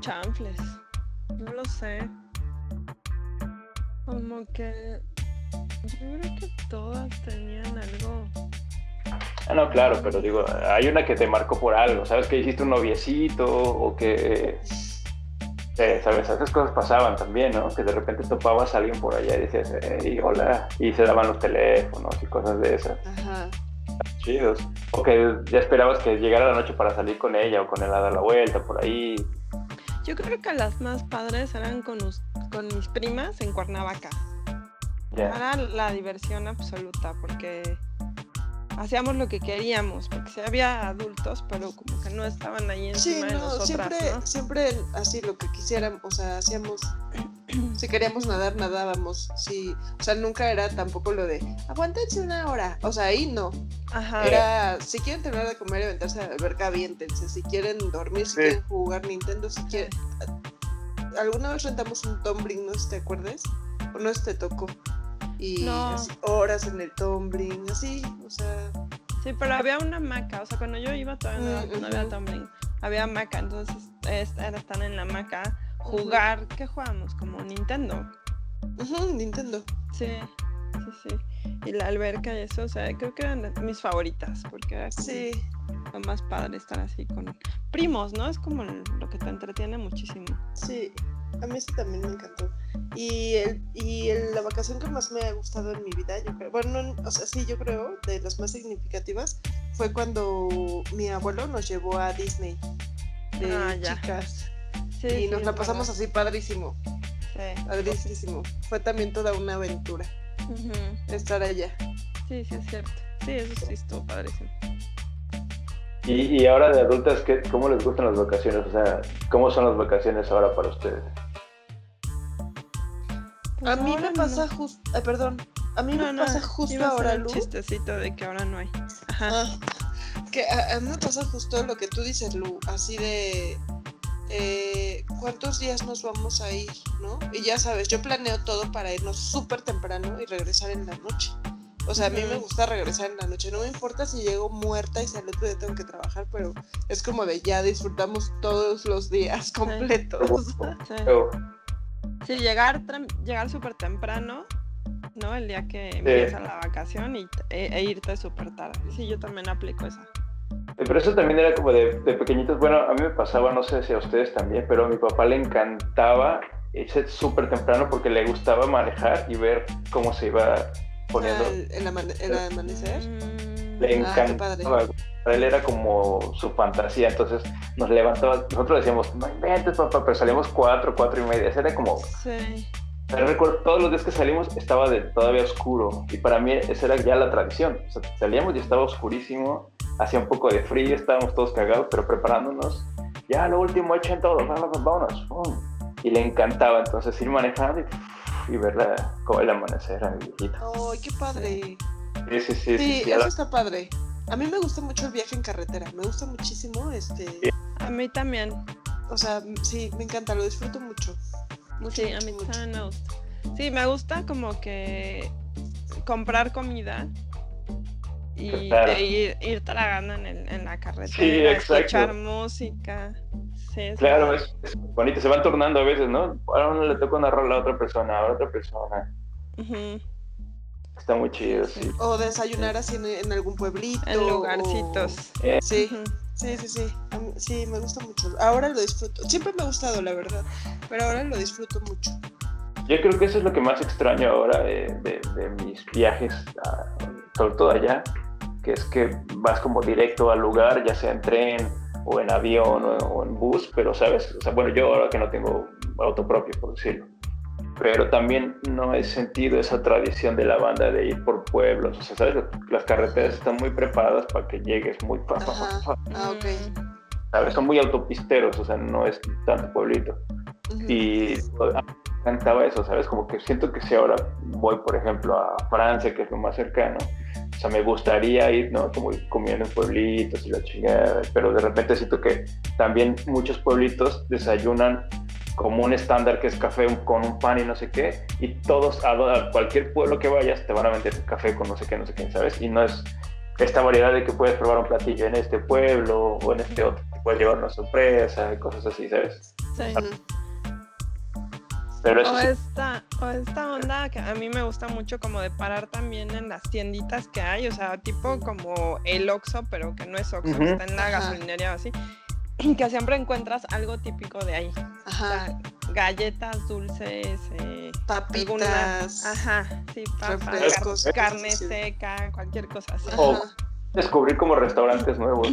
chanfles. No lo sé. Como que yo creo que todas tenían algo. Ah, no, claro, pero digo, hay una que te marcó por algo, ¿sabes? Que hiciste un noviecito o que, eh, ¿sabes? Esas cosas pasaban también, ¿no? Que de repente topabas a alguien por allá y decías, hey, hola, y se daban los teléfonos y cosas de esas, Ajá. chidos. O que ya esperabas que llegara la noche para salir con ella o con él a dar la vuelta por ahí. Yo creo que las más padres eran con, con mis primas en Cuernavaca. Ya. Era la diversión absoluta porque hacíamos lo que queríamos, porque sí había adultos, pero como que no estaban ahí Sí, encima de no, nosotras, siempre, ¿no? siempre así lo que quisiéramos, o sea, hacíamos, si queríamos nadar, nadábamos, sí, o sea, nunca era tampoco lo de, aguántense una hora, o sea, ahí no, Ajá. era, si quieren terminar de comer y aventarse a la alberca, aviéntense, si quieren dormir, si Sí. quieren jugar Nintendo, si quieren, alguna vez rentamos un tumbling, no sé si te acuerdas, o no sé si te tocó, y No. así, horas en el tumbling, así, o sea, Sí, pero había una hamaca, o sea, cuando yo iba todavía no, Mm, no había tumbling. había hamaca, entonces es- era estar en la hamaca, jugar, ¿qué jugamos? Como Nintendo. Ujú, Nintendo. Sí, sí, sí. Y la alberca y eso, o sea, creo que eran mis favoritas, porque era como Sí. lo más padre estar así con primos, ¿no? Es como lo que te entretiene muchísimo. Sí, a mí eso también me encantó. Y, el, y el- la vacación que más me ha gustado en mi vida, yo creo, bueno, no- o sea, sí, yo creo, de las más significativas, fue cuando mi abuelo nos llevó a Disney de Ah, ya. chicas. Sí, y sí, nos la pasamos así padrísimo, Sí. padrísimo. Fue también toda una aventura estar allá. Sí, sí, es cierto. Sí, eso sí estuvo padrísimo. Y, y ahora de adultas, ¿qué, ¿cómo les gustan las vacaciones? O sea, ¿cómo son las vacaciones ahora para ustedes? Pues A mí me pasa justo, perdón, a mí No, me no, pasa iba justo ahora, el Lu. chistecito de que ahora no hay. Ajá. Ah, que a, a mí me pasa justo lo que tú dices, Lu, así de eh, cuántos días nos vamos a ir, ¿no? Y ya sabes, yo planeo todo para irnos súper temprano y regresar en la noche. O sea, a mí me gusta regresar en la noche. No me importa si llego muerta y si al otro día tengo que trabajar, pero es como de ya disfrutamos todos los días completos. Sí. Pero, Sí, llegar, llegar súper temprano, ¿no? El día que empieza la vacación y, e, e irte súper tarde. Sí, yo también aplico esa. pero eso también era como de, de pequeñitos. Bueno, a mí me pasaba, no sé si a ustedes también, pero a mi papá le encantaba irse súper temprano porque le gustaba manejar y ver cómo se iba poniendo. el, el amane- el amanecer. Le Ah, qué encantaba. Él era como su fantasía, entonces nos levantaba, nosotros decíamos, no inventes papá, pero salíamos cuatro, cuatro y media, era como, Sí. pero recuerdo, todos los días que salimos estaba de, todavía oscuro, y para mí esa era ya la tradición, o sea, salíamos y estaba oscurísimo, hacía un poco de frío, estábamos todos cagados, pero preparándonos, ya lo último, echen todo, vámonos, vámonos, y le encantaba entonces ir manejando y, y ver la- como el amanecer a mi viejito. ¡Ay, qué padre! Sí, sí, sí, Sí, sí, sí, eso la- está padre. A mí me gusta mucho el viaje en carretera. Me gusta muchísimo, este, A mí también. o sea, sí, me encanta, lo disfruto mucho. Mucho, Sí, a mí mucho. también me gusta. Sí, me gusta como que comprar comida y Claro. e ir, ir tragando en, el- en la carretera, Sí, exacto. escuchar música. Sí, Claro, es, es bonito, se van turnando a veces, ¿no? Ahora uno le toca una rola a otra persona, a otra persona. Está muy chido, sí. O desayunar así en, en algún pueblito. En o- lugarcitos. Eh, Sí, sí, sí, sí. Sí, me gusta mucho. Ahora lo disfruto. Siempre me ha gustado, la verdad. Pero ahora lo disfruto mucho. Yo creo que eso es lo que más extraño ahora de, de- de mis viajes, a- sobre todo allá, que es que vas como directo al lugar, ya sea en tren o en avión o, o en bus, pero sabes, o sea, bueno, yo ahora que no tengo auto propio, por decirlo, pero también no he sentido esa tradición de la banda de ir por pueblos, o sea, sabes, las carreteras están muy preparadas para que llegues muy fa, Ah, ok. Mm, ¿sabes? Son muy autopisteros, o sea, no es tanto pueblito. Y a mí me encantaba eso, ¿sabes? Como que siento que si ahora voy, por ejemplo, a Francia, que es lo más cercano, o sea, me gustaría ir, ¿no? Como ir comiendo en pueblitos y la chingada, pero de repente siento que también muchos pueblitos desayunan como un estándar que es café con un pan y no sé qué, y todos, a, cualquier pueblo que vayas, te van a vender café con no sé qué, no sé qué, ¿sabes? Y no es esta variedad de que puedes probar un platillo en este pueblo o en este otro, puedes llevar una sorpresa y cosas así, ¿sabes? sí. Ujú. Pero eso O sí, esta, o esta onda que a mí me gusta mucho como de parar también en las tienditas que hay, o sea, tipo como el Oxxo, pero que no es Oxxo, que Ujú. está en la gasolinería o así, que siempre encuentras algo típico de ahí. O Ajá. sea, galletas, dulces, eh, Papitas. alguna- ajá, sí, papas, carne seca, cualquier cosa así. O- Ajá. descubrir como restaurantes nuevos.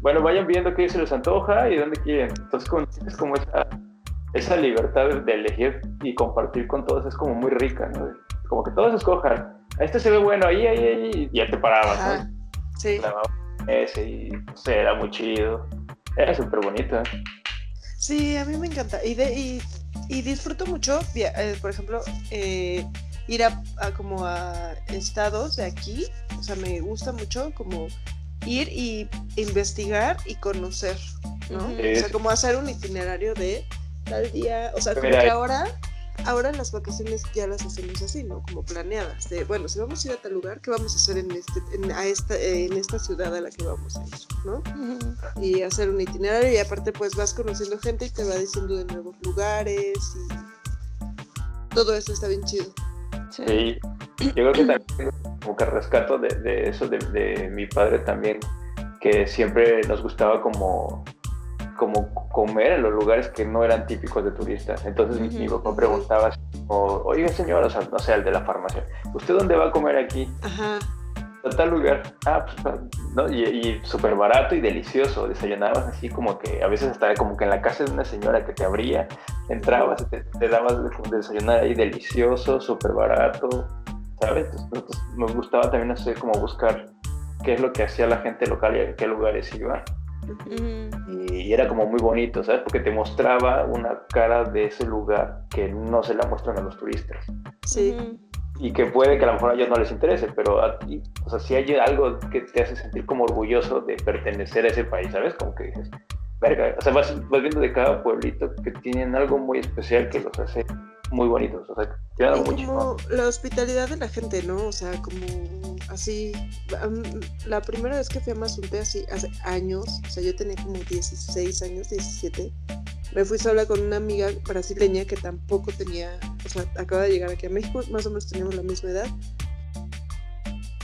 Bueno, vayan viendo qué se les antoja y dónde quieren. Entonces, es como esa, esa libertad de elegir y compartir con todos es como muy rica, ¿no? Como que todos escojan. Este se ve bueno, ahí, ahí, ahí, y ya te parabas, Ajá. ¿no? Sí. Ese y, no sé, era muy chido. Era súper bonito. ¿eh? Sí, a mí me encanta. Y, de, y, y disfruto mucho, eh, por ejemplo, eh, ir a, a como a estados de aquí. O sea, me gusta mucho como ir y investigar y conocer, ¿no? Ujú. O sea, como hacer un itinerario de tal día. O sea, como Mira, que ahora ahora las vacaciones ya las hacemos así, ¿no? Como planeadas. De, bueno, si vamos a ir a tal lugar, ¿qué vamos a hacer en, este, en, a esta, en esta ciudad a la que vamos a ir, ¿no? Y hacer un itinerario y aparte pues vas conociendo gente y te va diciendo de nuevos lugares y todo eso está bien chido. Sí, yo creo que también como que rescato de, de eso de, de mi padre también, que siempre nos gustaba como como comer en los lugares que no eran típicos de turistas. Entonces mi papá preguntaba, oiga señor, o sea, no sé, el de la farmacia, ¿usted dónde va a comer aquí? Ajá. A tal lugar. Ah, pues, ¿no? Y, y súper barato y delicioso. Desayunabas así como que a veces estaba como que en la casa de una señora que te abría, entrabas y te, te dabas de, desayunar ahí delicioso, súper barato, ¿sabes? Entonces, nos gustaba también hacer como buscar qué es lo que hacía la gente local y a qué lugares iba y, era como muy bonito, ¿sabes? Porque te mostraba una cara de ese lugar que no se la muestran a los turistas. Sí. Y que puede que a lo mejor a ellos no les interese, pero a ti, o sea, si hay algo que te hace sentir como orgulloso de pertenecer a ese país, ¿sabes? Como que dices, verga, o sea, vas, vas viendo de cada pueblito que tienen algo muy especial que los hace muy bonitos, o sea, y como la hospitalidad de la gente, ¿no? O sea, como así, la primera vez que fui a Mazunte, así, hace años, o sea, yo tenía como 16 años, 17, me fui sola con una amiga brasileña que tampoco tenía, o sea, acaba de llegar aquí a México, más o menos teníamos la misma edad.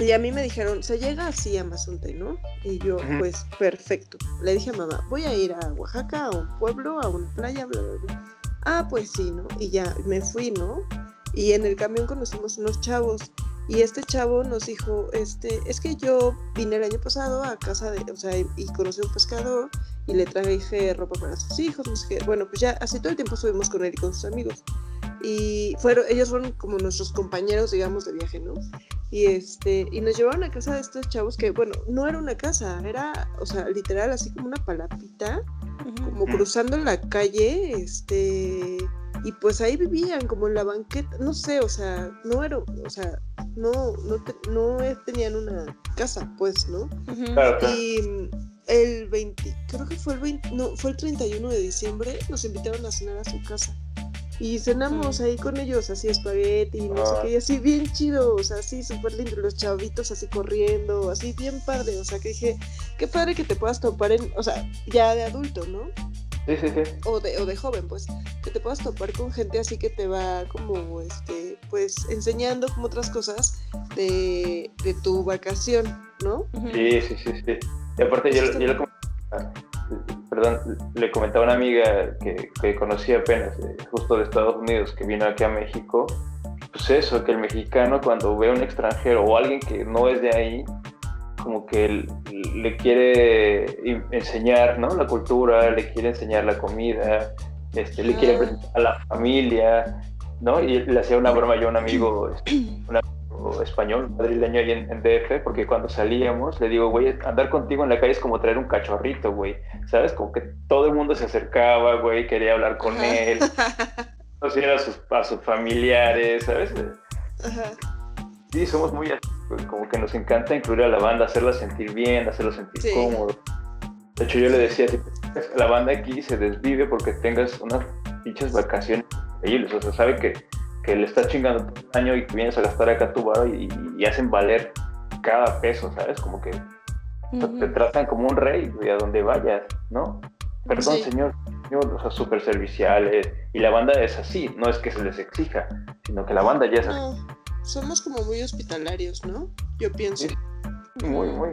Y a mí me dijeron, se llega así a Mazunte, ¿no? Y yo, pues, perfecto. Le dije a mamá, voy a ir a Oaxaca, a un pueblo, a una playa, bla, bla, bla. Ah, pues sí, ¿no? Y ya me fui, ¿no? Y en el camión conocimos unos chavos. Y este chavo nos dijo, este, es que yo vine el año pasado a casa de, o sea, y conocí a un pescador y le traje ropa para sus hijos, no sé qué. Bueno, pues ya así todo el tiempo estuvimos con él y con sus amigos. Y fueron, ellos fueron como nuestros compañeros, digamos, de viaje, ¿no? Y este, y nos llevaron a casa de estos chavos que, bueno, no era una casa, era, o sea, literal, así como una palapita, como cruzando la calle, este, y pues ahí vivían como en la banqueta, no sé, o sea, no era, o sea, no, no, no tenían una casa, pues, ¿no? Y el 20, creo que fue el 20, no, fue el 31 de diciembre, nos invitaron a cenar a su casa. Y cenamos ahí con ellos, así espagueti no sé qué, y así bien chido, o sea, así súper lindo, los chavitos así corriendo, así bien padre, o sea, que dije, qué padre que te puedas topar en, o sea, ya de adulto, ¿no? Sí, sí, sí. O de, o de joven, pues, que te puedas topar con gente así que te va como, este, pues, enseñando como otras cosas de, de tu vacación, ¿no? Sí, sí, sí, sí. Y aparte yo, yo lo perdón, le comentaba a una amiga que, que conocí apenas, justo de Estados Unidos, que vino aquí a México, pues eso, que el mexicano cuando ve a un extranjero o alguien que no es de ahí, como que le quiere enseñar ¿no? la cultura, le quiere enseñar la comida, este, le quiere presentar a la familia, ¿no? Y le hacía una broma yo a un amigo, este, un amigo español, madrileño ahí en, en, DF, porque cuando salíamos le digo, güey, andar contigo en la calle es como traer un cachorrito, güey, ¿sabes? Como que todo el mundo se acercaba, güey, quería hablar con él, conociera a sus, a sus familiares, ¿sabes? Ajá. Sí, somos muy como que nos encanta incluir a la banda, hacerla sentir bien, hacerla sentir sí. cómodo. De hecho, yo le decía, si la banda aquí se desvive porque tengas unas pinches vacaciones increíbles, o sea, sabe que, que le estás chingando todo el año y que vienes a gastar acá tu bar y, y, hacen valer cada peso, ¿sabes? Como que uh -huh. te tratan como un rey, güey, a donde vayas, ¿no? Perdón, sí. señor, señor, o sea, súper serviciales. Y la banda es así, no es que se les exija, sino que la banda ya es así. No somos como muy hospitalarios, ¿no? Yo pienso. Sí, muy, muy.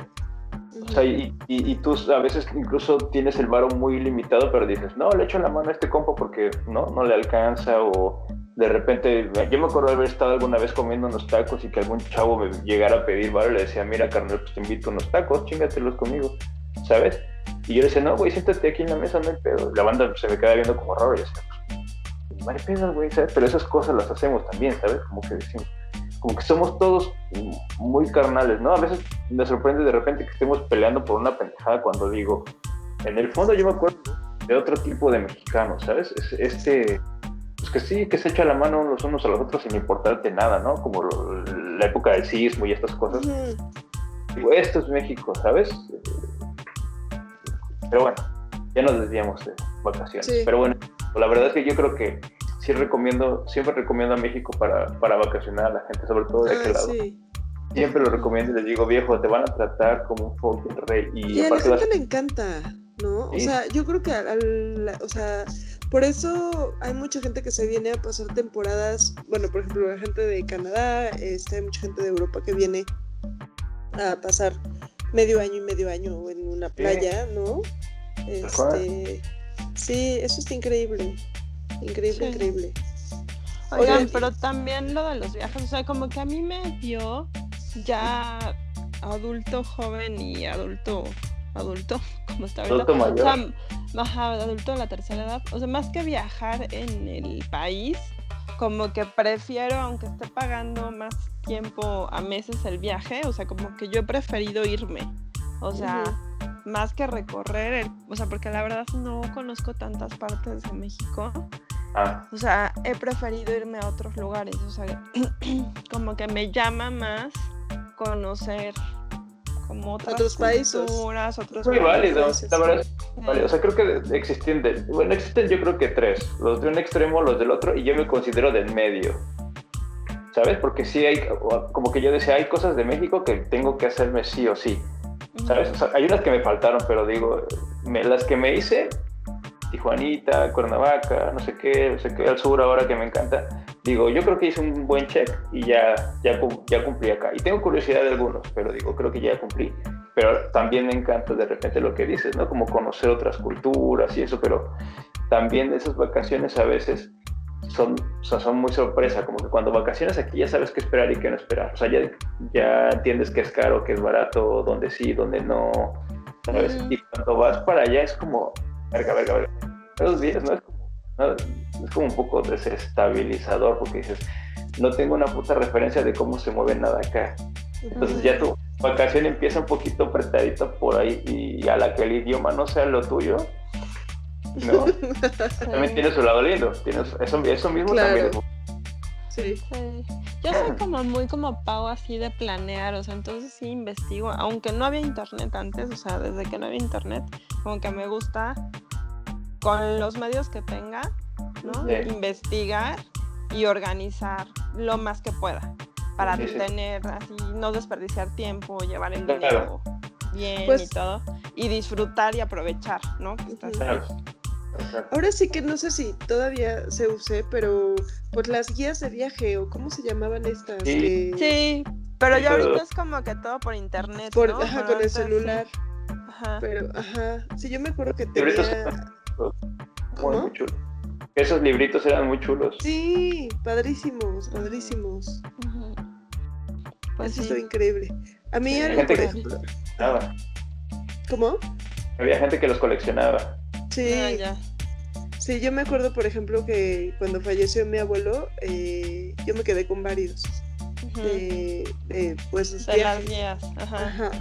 O sea, y, y, y, tú a veces incluso tienes el varo muy limitado, pero dices, no, le echo la mano a este compa porque no, no le alcanza o de repente, yo me acuerdo de haber estado alguna vez comiendo unos tacos y que algún chavo me llegara a pedir y le decía, mira, carnal, pues te invito unos tacos, chingatelos conmigo, ¿sabes? Y yo le decía, no, güey, siéntate aquí en la mesa, no hay pedo. La banda se me queda viendo como raro y decía, pues, hay pedo, güey, ¿sabes? Pero esas cosas las hacemos también, ¿sabes? Como que decimos, como que somos todos muy carnales, ¿no? A veces me sorprende de repente que estemos peleando por una pendejada cuando digo, en el fondo yo me acuerdo de otro tipo de mexicanos, ¿sabes? Es, este, pues que sí, que se echa la mano los unos a los otros sin importarte nada, ¿no? Como lo, la época del sismo y estas cosas. Mm. Digo, esto es México, ¿sabes? Pero bueno, ya nos desviamos de vacaciones. Sí. Pero bueno, la verdad es que yo creo que sí recomiendo, siempre recomiendo a México para, para vacacionar a la gente, sobre todo de aquel Ah, lado. sí. Siempre lo recomiendo y les digo, viejo, te van a tratar como un fucking rey. Y, Y a la aparte vas- gente le encanta, ¿no? O sea, yo creo que a- a la- o sea, por eso hay mucha gente que se viene a pasar temporadas, bueno, por ejemplo, la gente de Canadá, este, hay mucha gente de Europa que viene a pasar medio año y medio año en una playa, ¿no? Este, sí, eso está increíble, increíble, Sí. increíble. Oigan, Oigan, pero también lo de los viajes, o sea, como que a mí me dio ya adulto joven y adulto, adulto, como está ahorita. Adulto mayor. O sea, m- ajá, adulto de la tercera edad. O sea, más que viajar en el país, como que prefiero, aunque esté pagando más tiempo a meses el viaje, o sea, como que yo he preferido irme. O sea, más que recorrer, el- o sea, porque la verdad no conozco tantas partes de México. Ah, O sea, he preferido irme a otros lugares. O sea, como que me llama más conocer como otras Otros países. culturas, otros es muy válido, países, la verdad es válido. O sea, creo que existen, de- bueno, existen yo creo que tres, los de un extremo, los del otro, y yo me considero del medio. ¿Sabes? Porque sí hay, como que yo decía, hay cosas de México que tengo que hacerme sí o sí. ¿Sabes? O sea, hay unas que me faltaron, pero digo, me- las que me hice, Tijuanita, Cuernavaca, no sé qué, no sé qué, al sur ahora que me encanta, digo, yo creo que hice un buen check y ya, ya, ya cumplí acá. Y tengo curiosidad de algunos, pero digo, creo que ya cumplí. Pero también me encanta de repente lo que dices, ¿no? Como conocer otras culturas y eso, pero también esas vacaciones a veces son, o sea, son muy sorpresa, como que cuando vacaciones aquí ya sabes qué esperar y qué no esperar. O sea, ya, ya entiendes qué es caro, qué es barato, dónde sí, dónde no. Y cuando vas para allá es como, verga, verga, verga. Esos días, ¿no? Es como, ¿no? es como un poco desestabilizador porque dices, no tengo una puta referencia de cómo se mueve nada acá. Entonces ya tu vacación empieza un poquito apretadita por ahí y a la que el idioma no sea lo tuyo, ¿no? También tiene su lado lindo. Tiene su- eso, eso mismo Claro. también es Sí. Sí. Yo soy como muy como pago así de planear, o sea, entonces sí investigo, aunque no había internet antes, o sea, desde que no había internet, como que me gusta con los medios que tenga, ¿no? Sí. Investigar y organizar lo más que pueda para Sí, sí. tener así, no desperdiciar tiempo, llevar el Claro. dinero bien y Pues- todo, y disfrutar y aprovechar, ¿no? Que estás ahí. Ahora sí que no sé si todavía se use, pero pues las guías de viaje o cómo se llamaban estas. Sí. que- Sí, pero ya Pero- ahorita es como que todo por internet, Por, ¿no? ajá, con el sí. celular. Ajá. Pero, ajá. Sí, yo me acuerdo que tenía. Muy, ¿Cómo? muy chulo. Esos libritos eran muy chulos. Sí, padrísimos, padrísimos. Ujú. Pues Eso sí. estuvo increíble. A mí Sí, algo, gente por que- ejemplo. Nada. ¿Cómo? Había gente que los coleccionaba. Sí, Ah, ya. sí, yo me acuerdo, por ejemplo, que cuando falleció mi abuelo, eh, yo me quedé con varios de, de, pues, sus De las guías. Ajá. Ajá.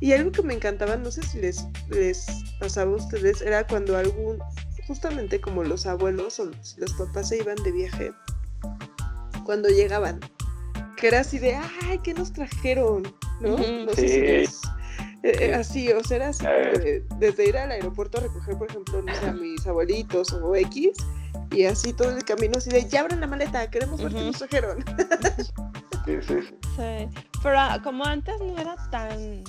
Y algo que me encantaba, no sé si les, les pasaba a ustedes, era cuando algún, justamente como los abuelos o los, los papás se iban de viaje, cuando llegaban, que era así de, ay, ¿qué nos trajeron? ¿no? Sé si Sí. les- eh, eh, así, o sea, era así, Eh. desde ir al aeropuerto a recoger, por ejemplo, no sé, a mis abuelitos o X, y así todo el camino, así de, ya abran la maleta, queremos ver qué Ujú. nos trajeron. Sí, sí, sí. Sí. Pero ah, como antes no era tan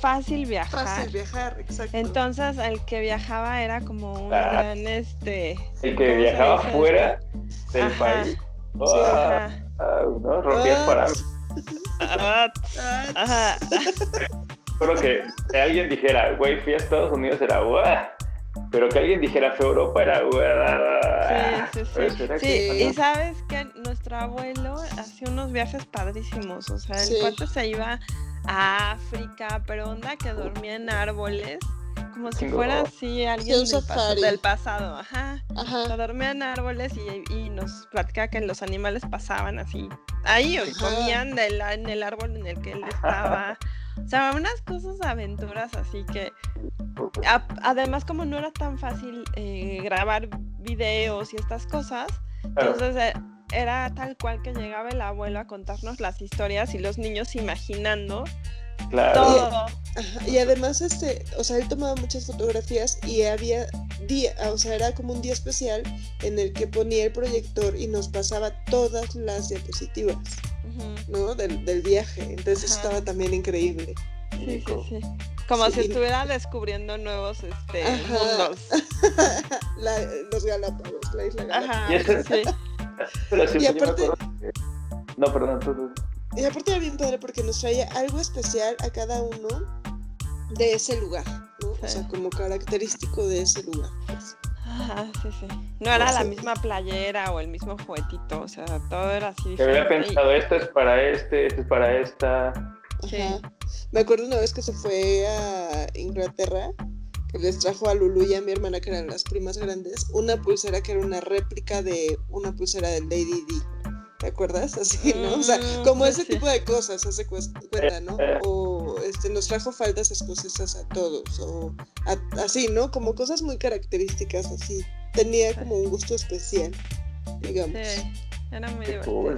fácil viajar. Fácil viajar, exacto. Entonces el que viajaba era como un Ah. gran este. El ¿cómo que viajaba dice? fuera del Ajá. país. Sí, ah, Ajá. ah, ¿no? Rompía Ah. parámetros. Ah, Ah, Ajá. Creo que que alguien dijera, güey, fui a Estados Unidos, era guau. Pero que alguien dijera fue a Europa, era guau. Sí, sí, sí. era Sí, que- y sabes que nuestro abuelo hacía unos viajes padrísimos. O sea, el Sí. cuate se iba a África, pero onda que dormía en árboles. Como si fuera así alguien del, pas- del pasado. Ajá. O sea, Ajá. dormía en árboles y, y nos platicaba que los animales pasaban así. Ahí, Ajá. comían del- en el árbol en el que él estaba. O sea, unas cosas, aventuras así que a- además como no era tan fácil eh, grabar videos y estas cosas, Claro. entonces eh, era tal cual que llegaba el abuelo a contarnos las historias y los niños imaginando Claro. Todo. Ajá, Y además, este, o sea, él tomaba muchas fotografías y había día, o sea, era como un día especial en el que ponía el proyector y nos pasaba todas las diapositivas. ¿no? Del, del viaje. Entonces eso Ajá. estaba también increíble. Sí, sí, sí. Como Sí. si estuviera descubriendo nuevos este, Ajá. mundos. La- los Galápagos, la isla Galápagos. Ajá, sí. Pero Y aparte- No, perdón, tú- tú- Y aparte era bien padre porque nos traía algo especial a cada uno de ese lugar, ¿no? O sea, como característico de ese lugar. pues. Ajá, sí, sí. No era la misma playera o el mismo juguetito, o sea, todo era así. que había pensado, esto es para este, esto es para esta. Sí. Ajá. Me acuerdo una vez que se fue a Inglaterra, que les trajo a Lulu y a mi hermana, que eran las primas grandes, una pulsera que era una réplica de una pulsera del Lady D. ¿Te acuerdas? Así, ¿no? O sea, Mm, como sí, ese tipo de cosas, hace cuenta, ¿no? O este, nos trajo faldas escocesas a todos, o a- así, ¿no? Como cosas muy características, así. Tenía como un gusto especial, digamos. Sí, era muy divertido.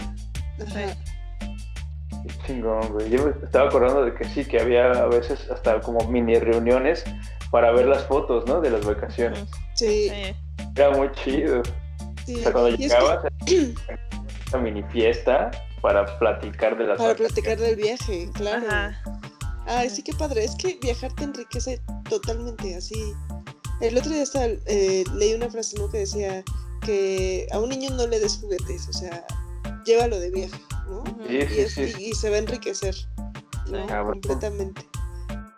Ajá. Qué chingón, güey. Yo me estaba acordando de que sí, que había a veces hasta como mini reuniones para ver las fotos, ¿no? De las vacaciones. Sí, Sí. Era muy chido. sí. O sea, cuando Y es que- llegabas a esa mini fiesta para platicar de las para vacaciones. platicar del viaje, claro. Ajá. Ay, sí, qué padre. Es que viajar te enriquece totalmente así. El otro día estaba, eh, leí una frase ¿no? que decía que a un niño no le des juguetes, o sea, llévalo de viaje, ¿no? Ujú. Sí, Y, sí, es- sí. y- y se va a enriquecer. Completamente.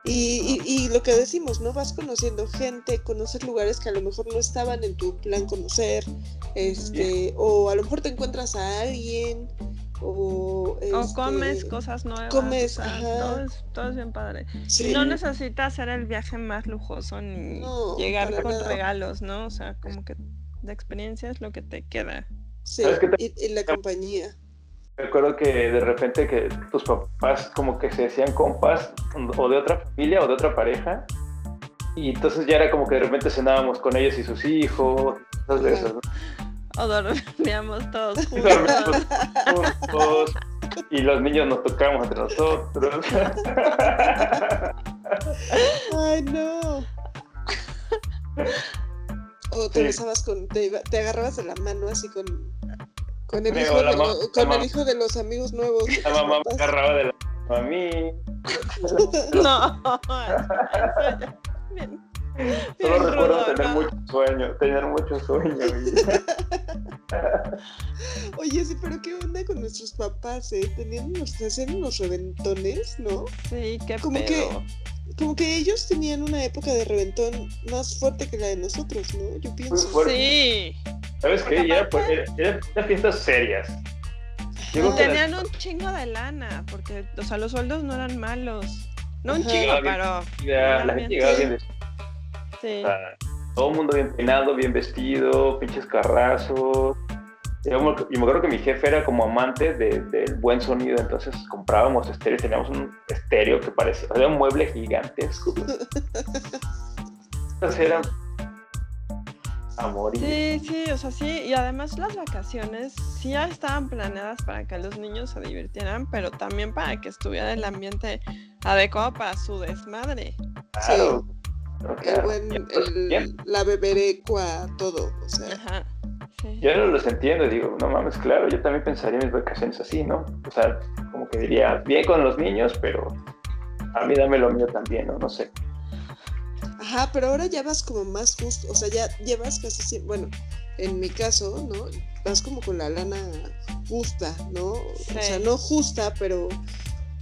Y, y- y lo que decimos, ¿no? Vas conociendo gente, conoces lugares que a lo mejor no estaban en tu plan conocer, este, o a lo mejor te encuentras a alguien, o... O este, comes cosas nuevas. comes, o sea, ajá. todo, es, todo es bien padre. sí. No necesitas hacer el viaje más lujoso ni No, llegar con nada. regalos, ¿no? O sea, como que la experiencia es lo que te queda. Sí, ¿Sabes qué te- y, y la compañía. Me acuerdo que de repente que tus papás como que se decían compas o de otra familia o de otra pareja y entonces ya era como que de repente cenábamos con ellos y sus hijos, cosas de esas, ¿no? O dormíamos todos Y juntos. dormíamos juntos y los niños nos tocábamos entre nosotros. Ay, no. O te Sí. besabas con, te, iba- te agarrabas de la mano así con, con el hijo de, ma- lo- la con ma- el hijo de los amigos nuevos. La mamá me agarraba de la mano a mí. No, bien. Solo recuerdo rudo, tener ¿no? mucho sueño, tener mucho sueño. Oye, sí, pero qué onda con nuestros papás, ¿eh? Tenían unos, hacían unos reventones, ¿no? Sí, qué Como que- pedo. Como que ellos tenían una época de reventón más fuerte que la de nosotros, ¿no? Yo pienso. fuerte. Sí. ¿Sabes qué? Era, aparte- pues, era- eran fiestas serias. Tenían un chingo de lana, porque, o sea, los sueldos no eran malos. No un chingo, pero la, la gente llegaba bien vestida. sí. o sea, todo el mundo bien peinado, bien vestido, pinches carrazos. Y yo me y me acuerdo que mi jefe era como amante de- del buen sonido, entonces comprábamos estéreo, teníamos un estéreo que parecía, era un mueble gigantesco. Entonces eran a morir. Sí, sí, o sea, sí, y además las vacaciones sí ya estaban planeadas para que los niños se divirtieran, pero también para que estuviera el ambiente adecuado para su desmadre. Claro. Claro, El buen, entonces, el- la beberecua, todo, o sea. Ajá. Sí. Yo no los entiendo, digo, no mames, claro, yo también pensaría en mis vacaciones así, ¿no? O sea, como que diría, bien con los niños, pero a mí dame lo mío también, ¿no? No sé. Ajá, pero ahora ya vas como más justo, o sea, ya llevas casi siempre, bueno, en mi caso, ¿no? Vas como con la lana justa, ¿no? O sea, no justa, pero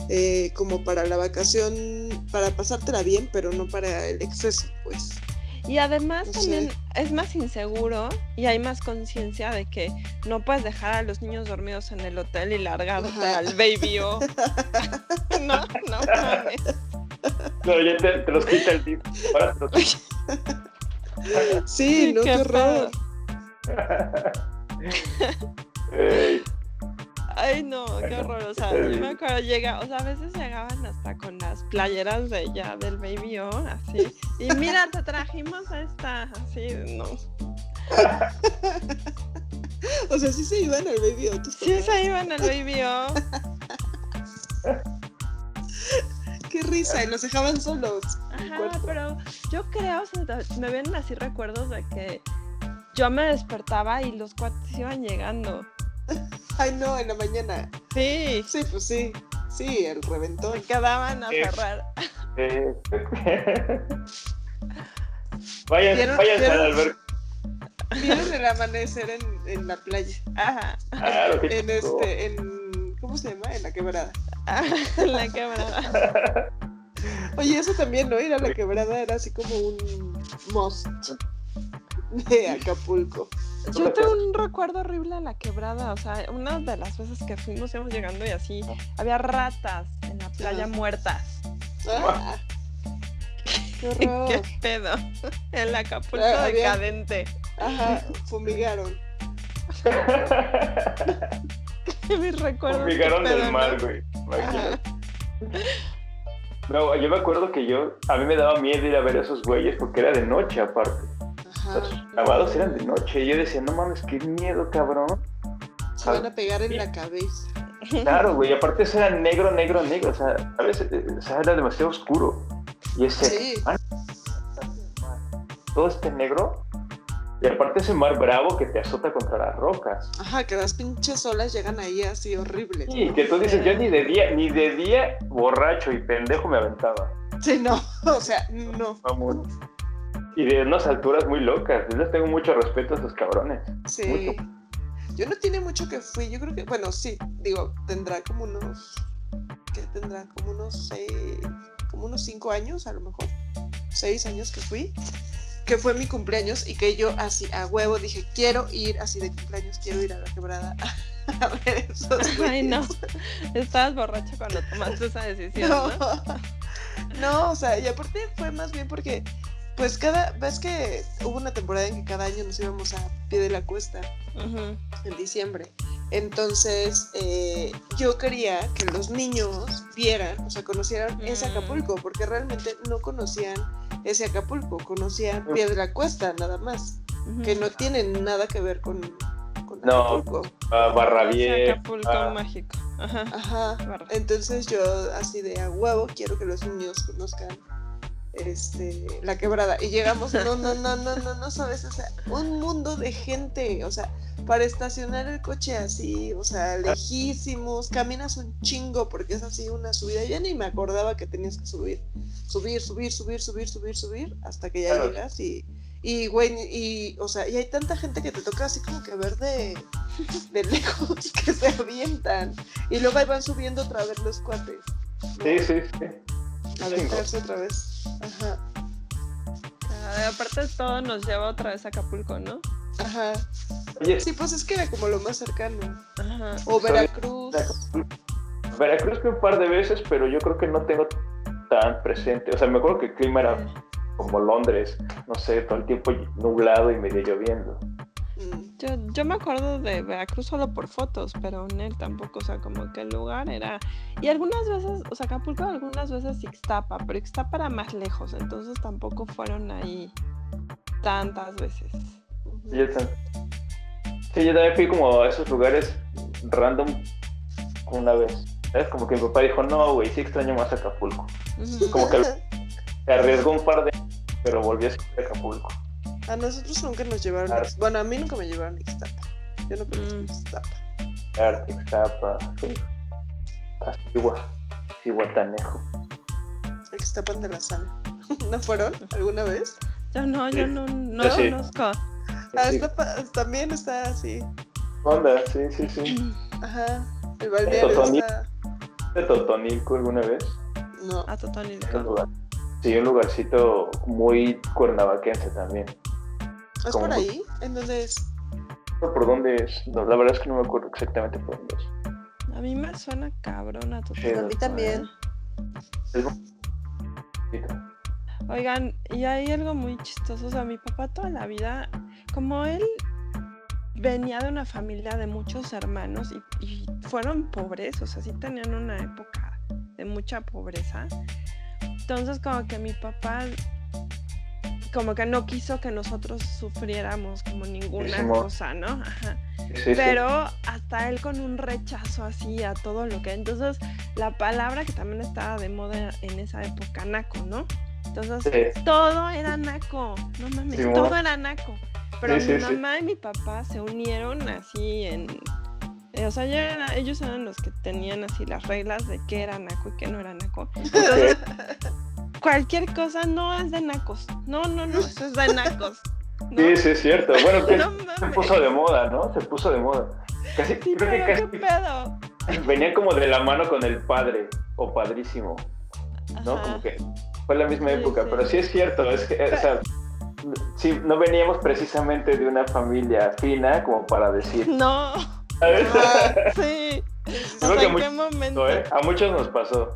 eh, como para la vacación, para pasártela bien, pero no para el exceso, pues. Y además No sé. también es más inseguro y hay más conciencia de que no puedes dejar a los niños dormidos en el hotel y largarte Ajá. al baby o. no, no mames. Pero ya te, te los quita el tipo. Ahora te los Sí, no, qué, horror. Ey, Ay, no, qué horror. O sea, yo me acuerdo, llega, o sea, a veces llegaban hasta con las playeras de ya del Baby O, así. Y mira, te trajimos esta, así, no. O sea, sí se iban al baby tus Sí, se iban al Baby O. Qué risa, y los dejaban solos. Ajá, pero yo creo, o sea, me vienen así recuerdos de que yo me despertaba y los cuates iban llegando. Ay, no, en la mañana. Sí, Sí, pues sí. Sí, el reventón. se quedaban a cerrar. Eh, vayan, ¿Vieron- vayan vieron? al albergue. Vieron el amanecer en, en la playa. Ajá, Claro, qué En chido. este, en. ¿Cómo se llama? En la quebrada. la quebrada. Oye, eso también, ¿no? Ir a la quebrada era así como un must de Acapulco. Yo tengo un recuerdo horrible de la quebrada, o sea, una de las veces que fuimos íbamos llegando y así, había ratas en la playa Ajá. muertas. Ah, qué ¿Qué horror. pedo? El Acapulco Ah, había- decadente. Ajá, fumigaron. Mis recuerdos. qué Fumigaron del mar, güey. No, yo me acuerdo que yo, a mí me daba miedo ir a ver a esos güeyes porque era de noche aparte. Los grabados eran de noche y yo decía, no mames, qué miedo, cabrón. Se van a pegar en la cabeza. Claro, güey, aparte eso era negro, negro, negro, o sea, a veces, eh, o sea, era demasiado oscuro. Y ese, Sí. ah, todo este negro, y aparte ese mar bravo que te azota contra las rocas. Ajá, que las pinches olas llegan ahí así horribles. Y que tú dices, yo ni de día, ni de día borracho y pendejo me aventaba. Sí, no. O sea, no. Vamos. Y de unas alturas muy locas. Yo les tengo mucho respeto a esos cabrones. Sí. Mucho. Yo no tiene mucho que fui. Yo creo que, bueno, sí. Digo, tendrá como unos. ¿Qué tendrá? Como unos seis. Como unos cinco años, a lo mejor. Seis años que fui. Que fue mi cumpleaños y que yo así a huevo dije, quiero ir así de cumpleaños, quiero ir a la quebrada a ver esos. Ay, no. Estabas borracho cuando tomaste esa decisión, No, ¿no? no, o sea, y aparte fue más bien porque, pues cada, ves que hubo una temporada en que cada año nos íbamos a pie de la cuesta en diciembre. Entonces, eh, yo quería que los niños vieran, o sea, conocieran ese Mm. Acapulco, porque realmente no conocían ese Acapulco, conocían pie de la cuesta nada más, que no tienen nada que ver con, con No. Acapulco. Ah, barra. Acapulco ah, mágico. Ajá. Ajá. Entonces yo así de a huevo quiero que los niños conozcan este la quebrada. Y llegamos, no, no, no, no, no, no sabes, o sea, un mundo de gente, o sea, para estacionar el coche así, o sea, lejísimos, caminas un chingo porque es así una subida. Yo ni me acordaba que tenías que subir, subir, subir, subir, subir, subir, subir, hasta que ya Claro. llegas y, y güey, y, o sea, y hay tanta gente que te toca así como que ver de, de lejos que se avientan. Y luego ahí van subiendo otra vez los cuates. ¿no? Sí, sí, sí. A aventarse otra vez. Ajá, Ah, aparte todo nos lleva otra vez a Acapulco, ¿no? ajá. Oye, Sí, pues es que era como lo más cercano. Ajá. O Veracruz. Veracruz fui un par de veces, pero yo creo que no tengo tan presente. O sea, me acuerdo que el clima era como Londres, no sé, todo el tiempo nublado y medio lloviendo. Yo, yo me acuerdo de Veracruz solo por fotos, pero en él tampoco, o sea, como que el lugar era... Y algunas veces, o sea, Acapulco algunas veces Ixtapa, pero Ixtapa era más lejos, entonces tampoco fueron ahí tantas veces. Yo Sí, yo también fui como a esos lugares random una vez. ¿Sabes? Como que mi papá dijo, no, güey, sí extraño más Acapulco. Como que se arriesgó un par de pero volvió a Acapulco. A nosotros nunca nos llevaron. Claro. Bueno, a mí nunca me llevaron a Ixtapa. Yo no conozco Mm. Ixtapa. Arte, Ixtapa, sí. Astigua, Cihuatanejo. Ixtapan de la Sal. ¿No fueron alguna vez? Yo no, yo no, no Yo sí. conozco. Ah, Sí. está también está así. Onda, sí, sí, sí. Ajá. El balneario está. ¿De Totonilco alguna vez? No. A lugar. Sí, un lugarcito muy cuernavaquense también. ¿Es por ahí? ¿En dónde es? No, ¿Por dónde es? No, la verdad es que no me acuerdo exactamente por dónde es. A mí me suena cabrón a Sí, Totonilco. A mí también. Es Oigan, y hay algo muy chistoso. O sea, mi papá toda la vida, como él venía de una familia de muchos hermanos y, y fueron pobres, o sea, sí tenían una época de mucha pobreza. Entonces, como que mi papá como que no quiso que nosotros sufriéramos como ninguna cosa, ¿no? Ajá. Sí, sí. Pero hasta él con un rechazo así a todo lo que... Entonces, la palabra que también estaba de moda en esa época, naco, ¿no? Entonces, todo era naco, no mames, todo era naco. Pero mi mamá y mi papá se unieron así en... eh, O sea, era- ellos eran los que tenían así las reglas de qué era naco y qué no era naco. Entonces, cualquier cosa no es de nacos. No, no, no, eso es de nacos. ¿no? Sí, sí, es cierto. Bueno, que No se puso de moda, ¿no? Se puso de moda. Casi, Sí, creo que pero qué casi pedo. venía como de la mano con el padre o padrísimo, ¿no? Ajá. Como que fue la misma Sí, época, sí. pero sí es cierto, es que, o sea, sí, no veníamos precisamente de una familia fina como para decir, No, ¿sabes? Ah, sí. ¿en qué momento? ¿eh? A muchos nos pasó.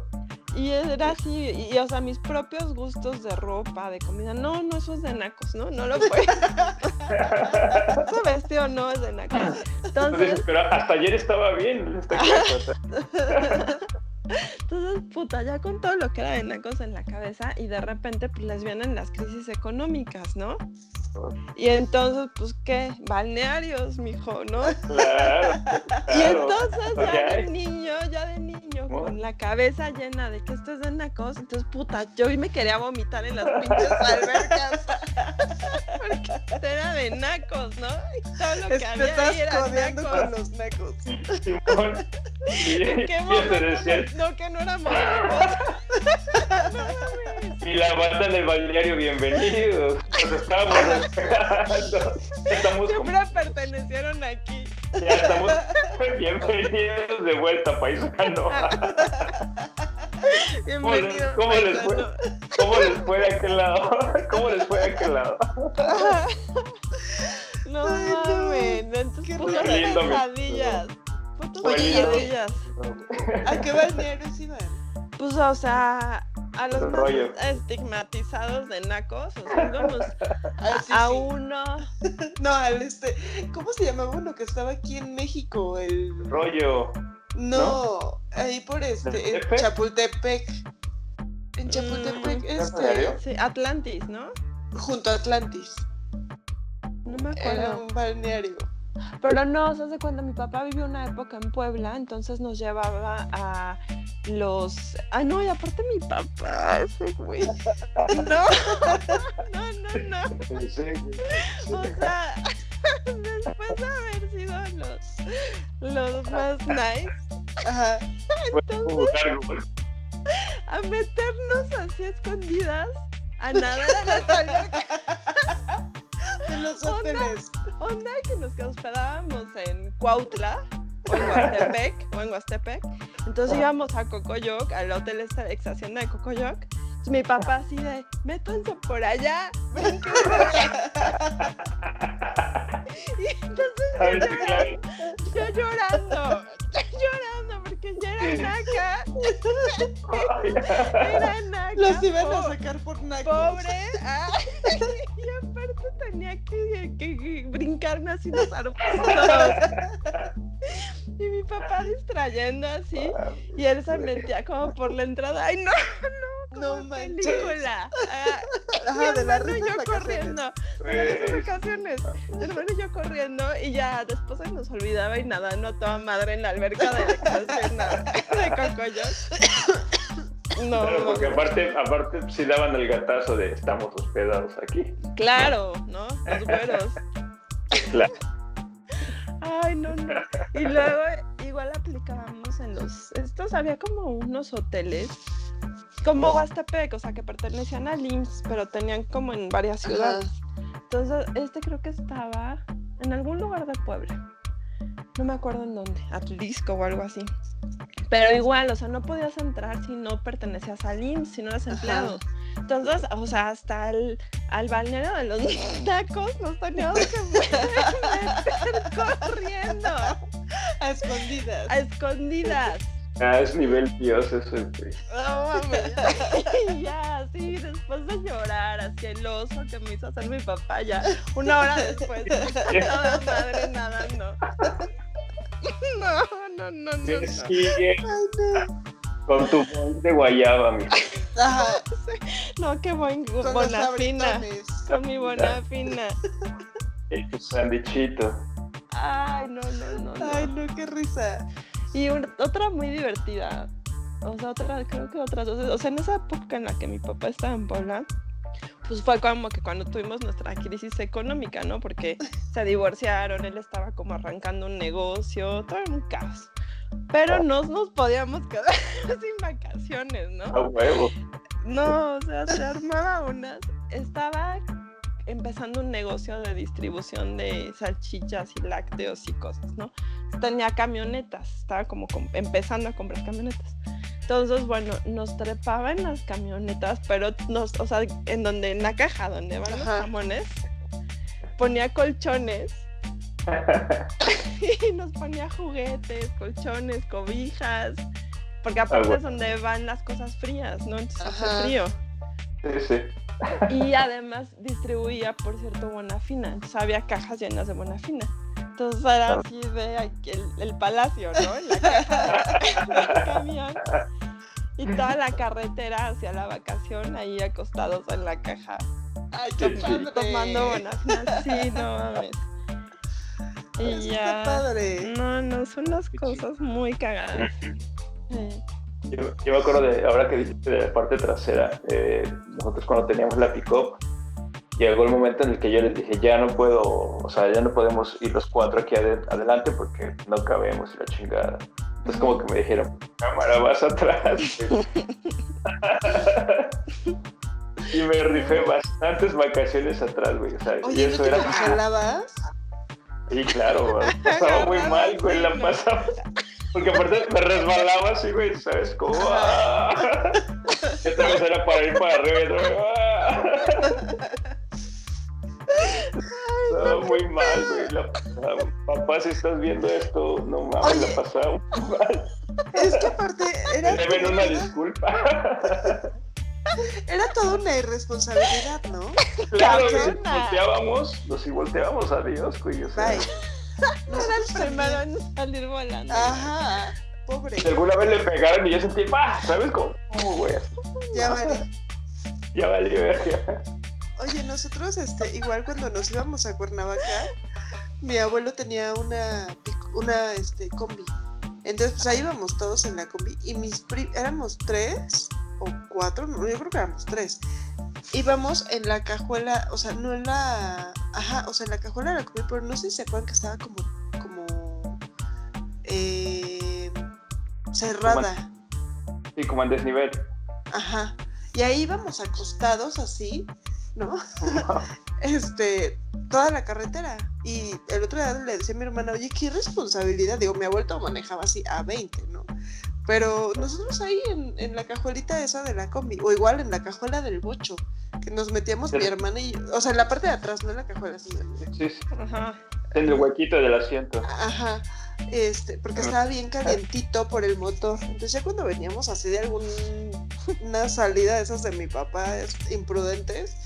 Y era así, y, y, o sea, mis propios gustos de ropa, de comida, no, no, eso es de nacos, ¿no? No lo fue. Ese vestido no es de nacos. Entonces, Entonces, pero hasta ayer estaba bien en esta sea, entonces, puta, ya con todo lo que era de nacos en la cabeza, y de repente, pues les vienen las crisis económicas, ¿no? Y entonces, pues, ¿qué? Balnearios, mijo, ¿no? claro, Y entonces ya Ok. de niño, ya de. Con la cabeza llena de que esto es de nacos, entonces puta, yo me quería vomitar en las pinches albercas. Porque era de nacos, ¿no? Y todo lo que te había estás ahí era codeando nacos. con los nacos. Simón. Y, ¿En qué momento no, que no éramos nacos? Y la banda en el balneario, bienvenidos. Nos estábamos esperando. Estamos como, Siempre pertenecieron aquí. ya estamos bienvenidos de vuelta Paisano. Bienvenido. cómo les fue? ¿Cómo les fue de aquel lado? ¿Cómo les fue de aquel lado? No Ay, no. mames, entonces putas pesadillas. Putas pesadillas. ¿A qué balnearios iban? Pues, o sea, a los más estigmatizados de nacos, o sea, íbamos Ah, sí, a sí. uno. No, al este. ¿Cómo se llamaba uno que estaba aquí en México? El. Rollo. No, ahí por este. En ¿Chapultepec? Chapultepec. En Chapultepec, Mm. este. ¿Balneario? Sí, Atlantis, ¿no? Junto a Atlantis. No me Era acuerdo. un balneario. Pero no, se hace cuenta, mi papá vivió una época en Puebla, entonces nos llevaba a los. Ay, no, y aparte mi papá, ese güey. No, no, no, no. O sea, después de haber sido los, los más nice, Ajá. Güey. a meternos así escondidas a nadar a las albercas. De los Onda. hoteles. Onda que nos hospedábamos en Cuautla o en Huastepec o en Huastepec. Entonces íbamos a Cocoyoc, al hotel esta ex hacienda de Cocoyoc. Entonces mi papá así de, métanse por allá, brinquen por allá". Y entonces claro. yo llorando, yo llorando naca, era naca. Los iban a sacar por nacos. Pobre. y aparte tenía que, que- que brincarme así los arbustos. Y mi papá distrayendo así. Y él se metía como por la entrada. Ay, no, no, No como manches. película. Ah, mi Ajá, de las hermano y yo corriendo. De las vacaciones. Mi hermano y yo corriendo. Y ya después se nos olvidaba y nadando a toda madre en la alberca de la hacienda de Cocoyot. No, Claro, porque aparte, aparte sí daban el gatazo de estamos hospedados aquí. Claro, ¿no? Los güeros. Claro. Ay, no, no. Y luego igual aplicábamos en los... Estos había como unos hoteles, como Huastepec, o sea, que pertenecían al IMSS, pero tenían como en varias ciudades. Entonces, este creo que estaba en algún lugar de Puebla. No me acuerdo en dónde, Atlisco o algo así. Pero igual, o sea, no podías entrar si no pertenecías al IMSS, si no eras Ajá. empleado. Entonces, o sea, hasta el, al balneario de los tacos nos teníamos que meter corriendo A escondidas. a escondidas. Ah, es nivel Dios eso, güey. No mames. Y ya, así, después de llorar, así el oso que me hizo hacer mi papá, ya una hora después, toda madre nadando. No, no, no, no. Que no. Sigue Ay, no. con tu bol de guayaba, mi. Ajá. No, qué buen Con bonafina. Con mi buena fina. Y tu sandichito. Ay, no, no, no. no. Ay, no, qué risa. Y un- otra muy divertida. O sea, otra, creo que otras dos. O sea, en esa época en la que mi papá estaba en Puebla, pues fue como que cuando tuvimos nuestra crisis económica, ¿no? Porque se divorciaron, él estaba como arrancando un negocio, todo era un caos. Pero no nos podíamos quedar sin vacaciones, A ¿no? huevo. No, o sea, se armaba unas. Estaba empezando un negocio de distribución de salchichas y lácteos y cosas, ¿no? Tenía camionetas, estaba como com- empezando a comprar camionetas. Entonces, bueno, nos trepaba en las camionetas, pero nos, o sea, en donde, en la caja donde van los jamones, ponía colchones y nos ponía juguetes, colchones, cobijas, porque aparte bueno. es donde van las cosas frías, ¿no? Entonces hace frío. Sí, sí. Y además distribuía, por cierto, buena fina. Entonces había cajas llenas de buena fina. Entonces era así de aquí el, el palacio, ¿no? En la caja del camión. Y toda la carretera hacia la vacación ahí acostados en la caja. Ay, qué padre. Tomando buena fina. Sí, no mames. Eso Y está ya. padre. No, no, son unas Qué cosas muy cagadas. Sí. Yo, yo me acuerdo de, ahora que dijiste de la parte trasera, eh, nosotros cuando teníamos la pick-up, llegó el momento en el que yo les dije, ya no puedo, o sea, ya no podemos ir los cuatro aquí ade- adelante porque no cabemos y la chingada. Entonces como que me dijeron, cámara, vas atrás. y me rifé bastantes vacaciones atrás, güey. O sea, y Oye, ¿no eso te era... Sí, claro, güey. Pasaba muy mal, güey, la pasaba. Porque aparte me resbalaba así, güey, ¿sabes? Como. ¡ah! Esta vez era para ir para arriba y Estaba muy mal, güey. La. Papá, si estás viendo esto, no mames, Oye. la pasaba muy mal. Es que aparte era, Me deben como una disculpa. era toda una irresponsabilidad, ¿no? Claro, Cabrona. volteábamos, nos volteábamos a Dios, güey. O sea, Bye. Salir volando. Ajá, pobre. si alguna vez le pegaron y yo sentí, ¡ah! ¿Sabes cómo? ¿Cómo, güey? Ya vale. Ya valió, verga. Oye, nosotros, este, igual cuando nos íbamos a Cuernavaca, mi abuelo tenía una, una, este, combi. Entonces, pues ahí íbamos todos en la combi y mis pri éramos tres o cuatro, no, yo creo que éramos tres. Íbamos en la cajuela, o sea, no en la, ajá, o sea, en la cajuela de la combi, pero no sé si se acuerdan que estaba como, como, eh, cerrada. Sí, como en desnivel. Ajá. Y ahí íbamos acostados así, ¿no? este, toda la carretera. Y el otro día le decía a mi hermana, oye, qué responsabilidad. Digo, mi abuelo manejaba así a 20, ¿no? Pero nosotros ahí en, en la cajuelita esa de la combi, o igual en la cajuela del bocho, que nos metíamos mi Sí. hermana y yo, o sea, en la parte de atrás, no en la cajuela, sino en- Sí, sí. Ajá. En el huequito del asiento. Ajá. Este, porque estaba bien calientito por el motor. Entonces ya cuando veníamos así de alguna salida de esas de mi papá es- imprudentes,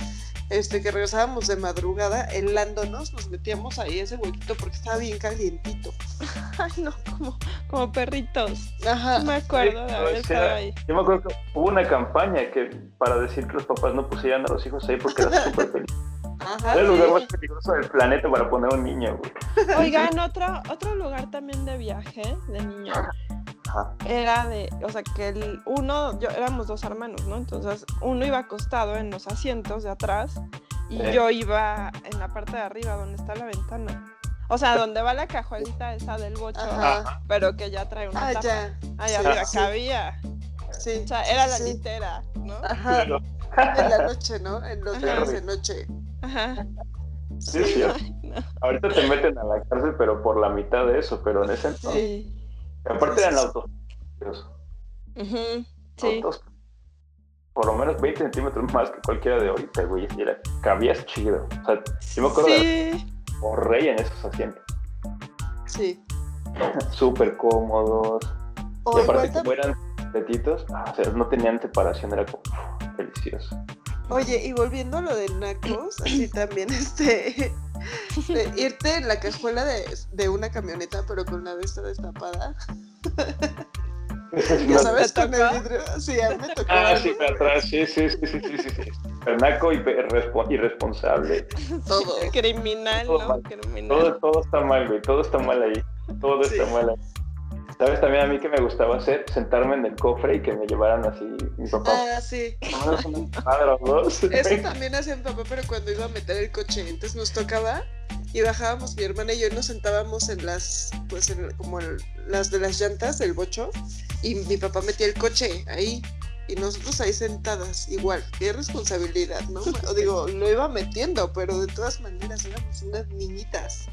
este, que regresábamos de madrugada, helándonos, nos metíamos ahí ese huequito porque estaba bien calientito. Ay, no, como, como perritos. Ajá. No me acuerdo de haber estado ahí. Yo me acuerdo que hubo una campaña que para decir que los papás no pusieran a los hijos ahí porque era súper peligroso. Ajá. Era el lugar sí. más peligroso del planeta para poner un niño, güey. Oigan, otro, otro lugar también de viaje de niño Ajá. era de, o sea, que el uno, yo éramos dos hermanos, ¿no? Entonces, uno iba acostado en los asientos de atrás y Eh. yo iba en la parte de arriba donde está la ventana. O sea, donde va la cajuelita esa del bocho, Ajá. pero que ya trae una Ah, tapa. ya. Ahí Sí, arriba sí. cabía. Sí. O sea, era la sí. litera, ¿no? Ajá. En la noche, ¿no? En los días de noche. Ajá. sí, sí. Ay, no. Ahorita te meten a la cárcel, pero por la mitad de eso, pero en ese entonces. Sí. Aparte eran autos. Ujú, Sí. autos por lo menos 20 centímetros más que cualquiera de ahorita, güey. Y era, cabías chido. O sea, yo me acuerdo Sí. por rey en esos asientos. Sí. Súper cómodos. Y aparte, como eran petitos, ah, o sea, no tenían separación, era como delicioso. Oye, y volviendo a lo de nacos, así también, este, de irte en la cajuela de, de una camioneta, pero con la de esta destapada. Ya sabes, ¿Te con el vidrio. Sí, a mí me tocó. Ah, sí, para atrás, sí, sí, sí, sí, sí, sí, sí. pernaco y irresponsable. Todo. Criminal, todo ¿no? Mal. Criminal. Todo, todo está mal, güey. Todo está mal ahí. Todo Sí. está mal ahí. ¿Sabes también a mí que me gustaba hacer? Sentarme en el cofre y que me llevaran así mi papá. Ah, sí. "Vámonos una cuadra o dos. Eso también hacía mi papá, pero cuando iba a meter el coche, entonces nos tocaba y bajábamos mi hermana y yo y nos sentábamos en las, pues en, como en las de las llantas del bocho y mi papá metía el coche ahí y nosotros ahí sentadas, igual, qué responsabilidad, ¿no? O digo, lo iba metiendo, pero de todas maneras éramos unas niñitas,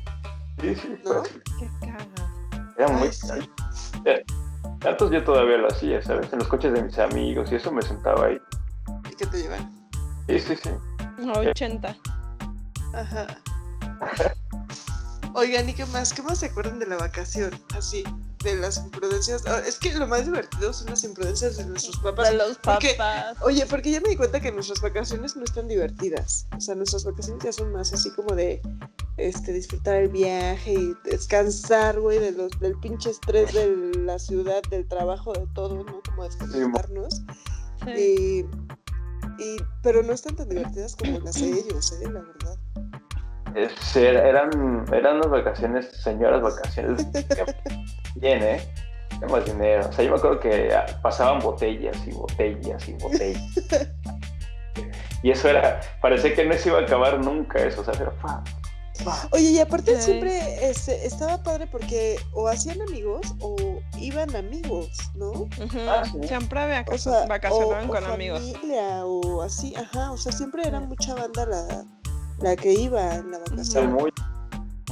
Sí, sí, ¿no? pues, Qué caga. Era muy... Eh, Tantos yo todavía lo hacía, ¿sabes? En los coches de mis amigos y eso me sentaba ahí. ¿Y qué te llevan? Sí, sí, sí. 80. Ajá. Oigan, ¿y qué más? ¿Qué más se acuerdan de la vacación? Así, de las imprudencias. Ah, es que lo más divertido son las imprudencias de nuestros papás. De los papás. Oye, porque ya me di cuenta que nuestras vacaciones no están divertidas. O sea, nuestras vacaciones ya son más así como de este disfrutar el viaje y descansar, güey, de los, del pinche estrés de la ciudad, del trabajo, de todo, ¿no? Como desconectarnos. Sí. Y, y, pero no están tan divertidas como las de ellos, ¿eh? La verdad. Es- era- eran, eran unas vacaciones, señoras vacaciones. Bien, ¿eh? Tenemos dinero. O sea, yo me acuerdo que ah, pasaban botellas y botellas y botellas. y eso era, parecía que no se iba a acabar nunca eso. O sea, era fa. Oye, y aparte Sí. siempre este, estaba padre porque o hacían amigos o iban amigos, ¿no? Ah, sí. Siempre vaca- O sea, vacacionaban o, con o amigos. familia o así, ajá, o sea, siempre era mucha banda la, la que iba en la Está vacación. muy,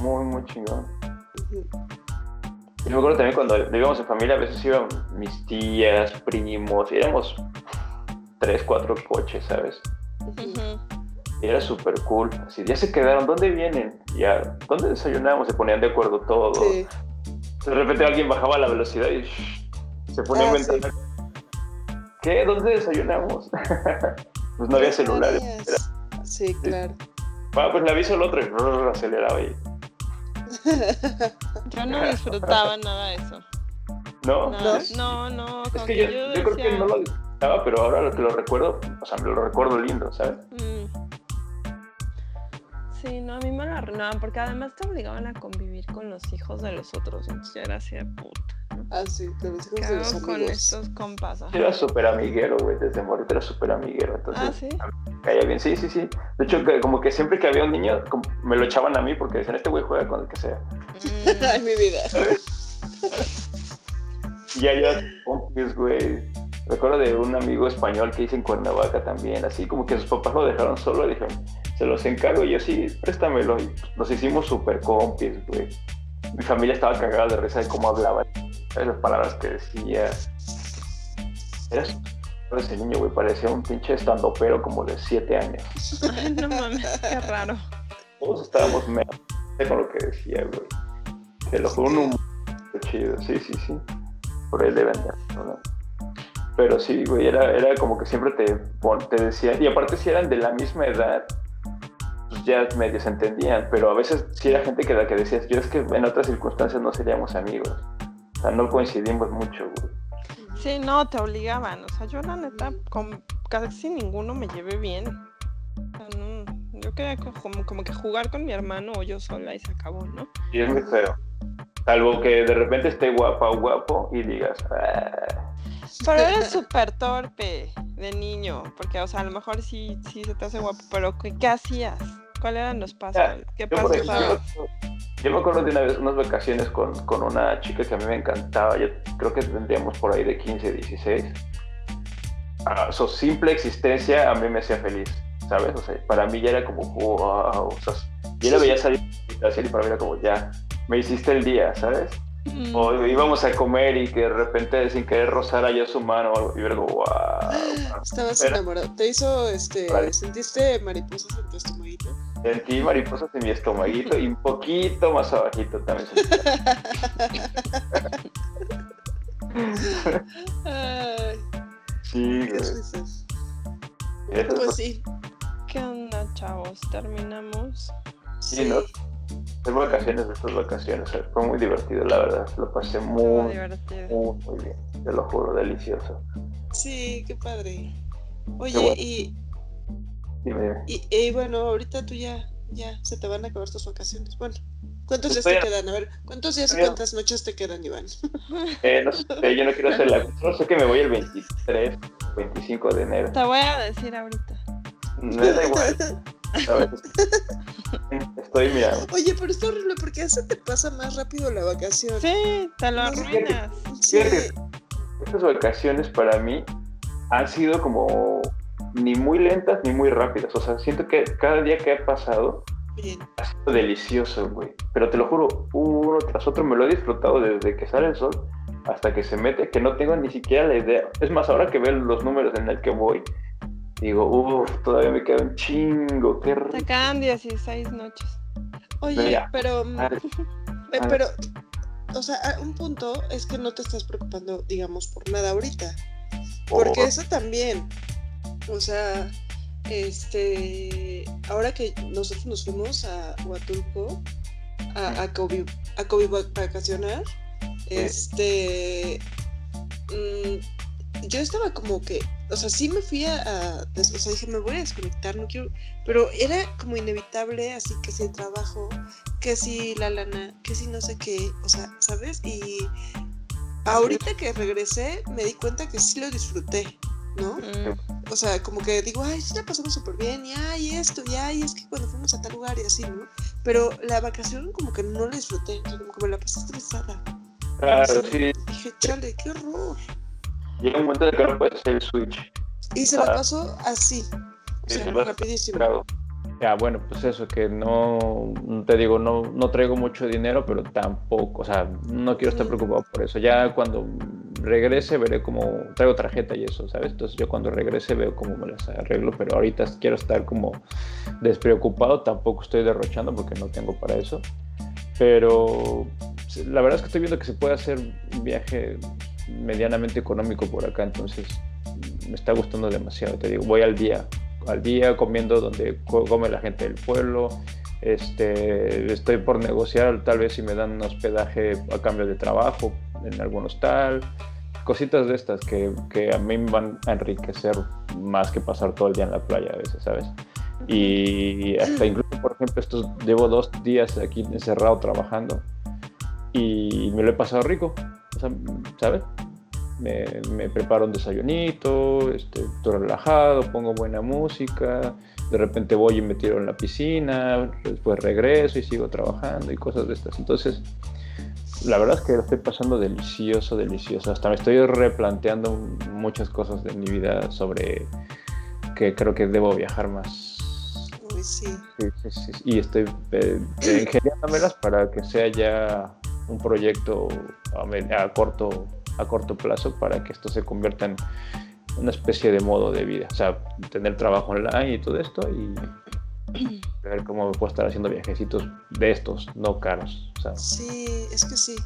muy, muy chingón. Ujú. Y me acuerdo también cuando vivíamos en familia, a veces iban mis tías, primos, y éramos tres, cuatro coches, ¿sabes? Y era súper cool. Así, ya se quedaron, ¿dónde vienen? Ya, ¿dónde desayunamos? Se ponían de acuerdo todos. Sí. De repente alguien bajaba la velocidad y shh, se ponía a Ah, inventar. ¿Qué? ¿Dónde desayunamos? pues no había celulares. Era, Sí, claro. Ah, pues le aviso al otro y brrr, aceleraba ahí. Yo no disfrutaba nada de eso. ¿No? No, ¿No? Es que que yo, yo yo creo que no lo disfrutaba, pero ahora lo que lo recuerdo, o sea, me lo recuerdo lindo, ¿sabes? mm. Sí, no, a mí me lo arruinaban porque además te obligaban a convivir con los hijos de los otros. Entonces yo era así de puta. Ah, sí, con los hijos ¿Qué de los con estos compas? Ajá. Era súper amiguero, güey, desde morrito era súper amiguero, entonces Ah, sí. caía bien, sí, sí, sí. De hecho, como que siempre que había un niño, como- me lo echaban a mí porque decían, este güey juega con el que sea. Ay, Mm, mi vida. Y ya ya, compis, güey. Recuerdo de un amigo español que hice en Cuernavaca también, así como que sus papás lo dejaron solo y dijeron, se los encargo, y yo sí, préstamelo. Y nos hicimos súper compis, güey. Mi familia estaba cagada de risa de cómo hablaba, ¿sabes? las palabras que decía. Era súper ese niño, güey, parecía un pinche estandopero como de siete años. Ay, no mames, qué raro. Todos estábamos me con lo que decía, güey. Se lo juro, un humor chido, sí, sí, sí. Por ahí deben de ¿no? Pero sí, güey, era, era como que siempre te, te decían, y aparte si eran de la misma edad, pues ya medio se entendían, pero a veces sí era gente que la que decías, yo es que en otras circunstancias no seríamos amigos. O sea, no coincidimos mucho, güey. Sí, no, te obligaban. O sea, yo la neta con casi ninguno me llevé bien. O sea, no, yo quería co- como, como que jugar con mi hermano o yo sola y se acabó, ¿no? Y es muy feo. Salvo que de repente esté guapa o guapo y digas, "Ah". Pero eres súper torpe de niño, porque, o sea, a lo mejor sí, sí se te hace guapo, pero ¿qué, qué hacías? ¿Cuáles eran los pasos? Ya, ¿Qué Yo, pasos ejemplo, yo me acuerdo de una vez unas vacaciones con, con una chica que a mí me encantaba. Yo creo que tendríamos por ahí de 15, 16. Ah, su simple existencia a mí me hacía feliz, ¿sabes? O sea, para mí ya era como, wow. O sea, yo la veía salir y para mí era como, ya, me hiciste el día, ¿sabes? Mm, O íbamos a comer y que de repente sin querer rozara yo su mano o algo, y como, wow. Estabas Era- enamorado. ¿Te hizo, este, Vale. sentiste mariposas en tu estomaguito? Sentí mariposas en mi estomaguito y un poquito más abajito también sentí. Ay, Sí, qué risas. Pues sí. ¿Qué onda, chavos? Terminamos. Sí, ¿no? Las vacaciones, estas vacaciones, fue muy divertido, la verdad. Lo pasé muy, divertido. muy, muy bien. Te lo juro, delicioso. Sí, qué padre. Oye, bueno. y Dime. Y, y bueno, ahorita tú ya, ya se te van a acabar tus vacaciones. Bueno, ¿cuántos días Estoy- te quedan? A ver, ¿cuántos días y cuántas noches te quedan, Iván? Eh, no sé, yo no quiero hacer la... No sé que me voy el 23, 25 de enero. Te voy a decir ahorita. Me da igual. ¿sabes? Estoy, mira, Oye, pero está horrible porque ya se te pasa más rápido la vacación. Sí, te lo arruinas. Sí. Estas vacaciones para mí han sido como ni muy lentas ni muy rápidas. O sea, siento que cada día que ha pasado Bien. ha sido delicioso, güey. Pero te lo juro, uno tras otro me lo he disfrutado desde que sale el sol hasta que se mete, que no tengo ni siquiera la idea. Es más, ahora que veo los números en el que voy, digo, uff, todavía me queda un chingo, qué Te rico. quedan 16 noches. Oye, pero, mm, pero, o sea, un punto es que no te estás preocupando, digamos, por nada ahorita. Porque oh, eso también, o sea, este, ahora que nosotros nos fuimos a Huatulco a, a Cobi, a Cobi va- vacacionar, este, mm, yo estaba como que, o sea, sí me fui a, o sea, dije, me voy a desconectar, no quiero, pero era como inevitable, así que si el trabajo, que si la lana, que si no sé qué, o sea, ¿sabes? Y ahorita que regresé me di cuenta que sí lo disfruté, ¿no? Mm, O sea, como que digo, ay, sí la pasamos súper bien, y ay, esto, y ay, es que cuando fuimos a tal lugar y así, ¿no? Pero la vacación como que no la disfruté, como que me la pasé estresada. claro, O sea, sí. Dije, chale, qué horror. Llega un momento en el que no puedes hacer el switch. Y se la Ah. pasó así, o Sí, sea, vas rapidísimo. Claro. Ya, bueno, pues eso, que no, no te digo, no, no traigo mucho dinero, pero tampoco, o sea, no quiero estar Ujú. preocupado por eso. Ya cuando regrese veré cómo, traigo tarjeta y eso, ¿sabes? Entonces yo cuando regrese veo cómo me las arreglo, pero ahorita quiero estar como despreocupado, tampoco estoy derrochando porque no tengo para eso. Pero la verdad es que estoy viendo que se puede hacer un viaje medianamente económico por acá, entonces me está gustando demasiado, te digo, voy al día, al día comiendo donde co- come la gente del pueblo, este, estoy por negociar tal vez si me dan un hospedaje a cambio de trabajo en algún hostal, cositas de estas que, que a mí me van a enriquecer más que pasar todo el día en la playa a veces, ¿sabes? Y hasta incluso, por ejemplo, estos llevo dos días aquí encerrado trabajando y me lo he pasado rico, sea, ¿sabes? Me, me preparo un desayunito, este, estoy relajado, pongo buena música, de repente voy y me tiro en la piscina, después regreso y sigo trabajando y cosas de estas. Entonces, la verdad es que lo estoy pasando delicioso, delicioso. Hasta me estoy replanteando muchas cosas de mi vida sobre que creo que debo viajar más. Uy, sí. Sí, sí, sí, sí. Y estoy eh, ingeniándomelas para que sea ya un proyecto a, a corto, a corto plazo para que esto se convierta en una especie de modo de vida. O sea, tener trabajo online y todo esto y ver cómo me puedo estar haciendo viajecitos de estos, no caros. O sea, Sí, es que sí.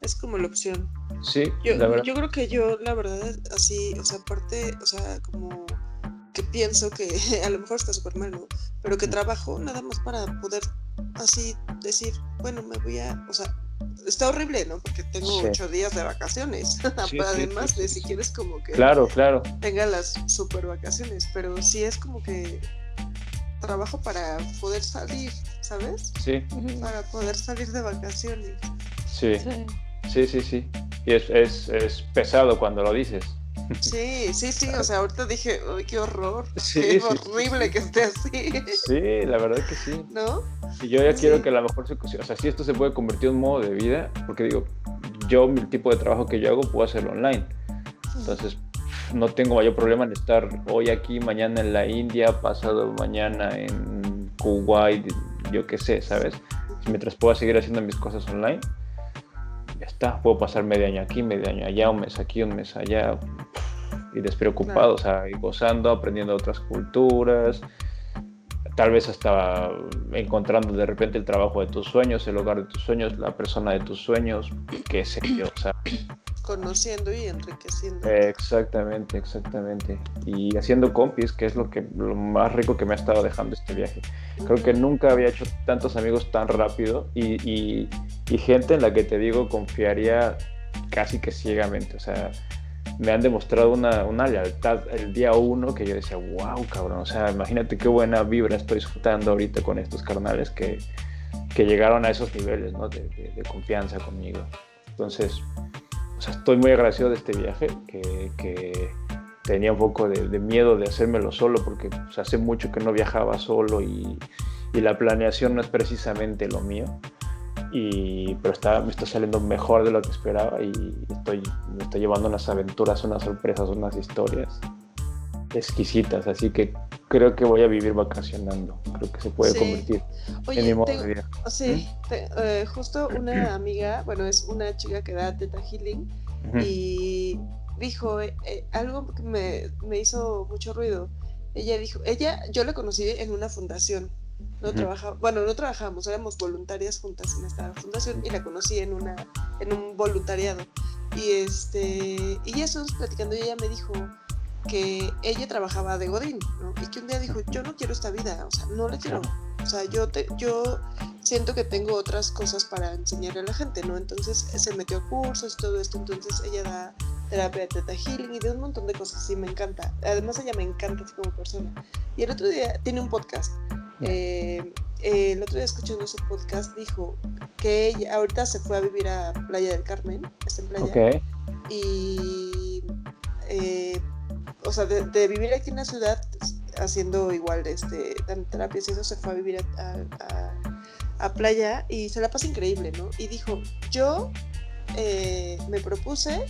Es como la opción. sí, Yo, la verdad. yo creo que yo, la verdad, así, o sea, aparte, o sea, como que pienso que a lo mejor está súper mal, ¿no? Pero que trabajo nada más para poder así decir, bueno, me voy a, o sea, está horrible, ¿no? Porque tengo Sí. ocho días de vacaciones. sí, Además, sí, de sí, si sí. quieres como que Claro, claro. tenga las super vacaciones, pero sí es como que trabajo para poder salir, ¿sabes? Sí, Para poder salir de vacaciones. sí, sí. sí, sí, sí. Y es, es, es pesado cuando lo dices. Sí, sí, sí, o sea, ahorita dije, uy, qué horror, Sí, qué sí, horrible sí, que esté así, Sí, la verdad que sí. ¿no? Y yo ya quiero que a lo mejor se, o sea, si esto se puede convertir en un modo de vida, porque digo, yo el tipo de trabajo que yo hago puedo hacerlo online. Entonces, no tengo mayor problema en estar hoy aquí, mañana en la India, pasado mañana en Kuwait, yo qué sé, ¿sabes? Mientras pueda seguir haciendo mis cosas online, ya está. Puedo pasar medio año aquí, medio año allá, un mes aquí, un mes allá, y despreocupado, o sea, y gozando, aprendiendo otras culturas, tal vez hasta encontrando de repente el trabajo de tus sueños, el hogar de tus sueños, la persona de tus sueños, qué sé yo, o sea, Conociendo y enriqueciendo. exactamente, exactamente. Y haciendo compis, que es lo que lo más rico que me ha estado dejando este viaje. Creo que nunca había hecho tantos amigos tan rápido y, y- gente en la que te digo confiaría casi que ciegamente. O sea, me han demostrado una, una, lealtad el día uno que yo decía, wow, cabrón, o sea, imagínate qué buena vibra estoy disfrutando ahorita con estos carnales que, que llegaron a esos niveles ¿no? de, de, confianza conmigo. Entonces, estoy muy agradecido de este viaje, que, tenía un poco de, miedo de hacérmelo solo, porque hace mucho que no viajaba solo y, la planeación no es precisamente lo mío. Pero me está saliendo mejor de lo que esperaba y estoy, me estoy llevando unas aventuras, unas sorpresas, unas historias exquisitas, así que creo que voy a vivir vacacionando, creo que se puede Sí. convertir Oye, en mi modo tengo- de vida. Sí, te- eh, justo una amiga, bueno, es una chica que da Teta Healing y dijo eh, eh, algo que me, me hizo mucho ruido. Ella dijo, ella, yo la conocí en una fundación. No trabaja, bueno, no trabajábamos, éramos voluntarias juntas en esta fundación y la conocí en una, en un voluntariado. Y este, y ya estuvimos platicando y ella me dijo que ella trabajaba de Godín, ¿no? Y que un día dijo, yo no quiero esta vida, o sea, no la quiero. O sea, yo, te, yo siento que tengo otras cosas para enseñarle a la gente, ¿no? Entonces se metió a cursos y todo esto, entonces ella da terapia de teta healing y de un montón de cosas, sí, me encanta. Además ella me encanta así como persona. Y el otro día tiene un podcast. Eh, eh, el otro día escuchando su podcast dijo que ella ahorita se fue a vivir a Playa del Carmen, está en Playa, y eh, o sea de, de vivir aquí en la ciudad haciendo igual este dando terapias y eso se fue a vivir a, a- a- a playa y se la pasa increíble no y dijo yo eh, me propuse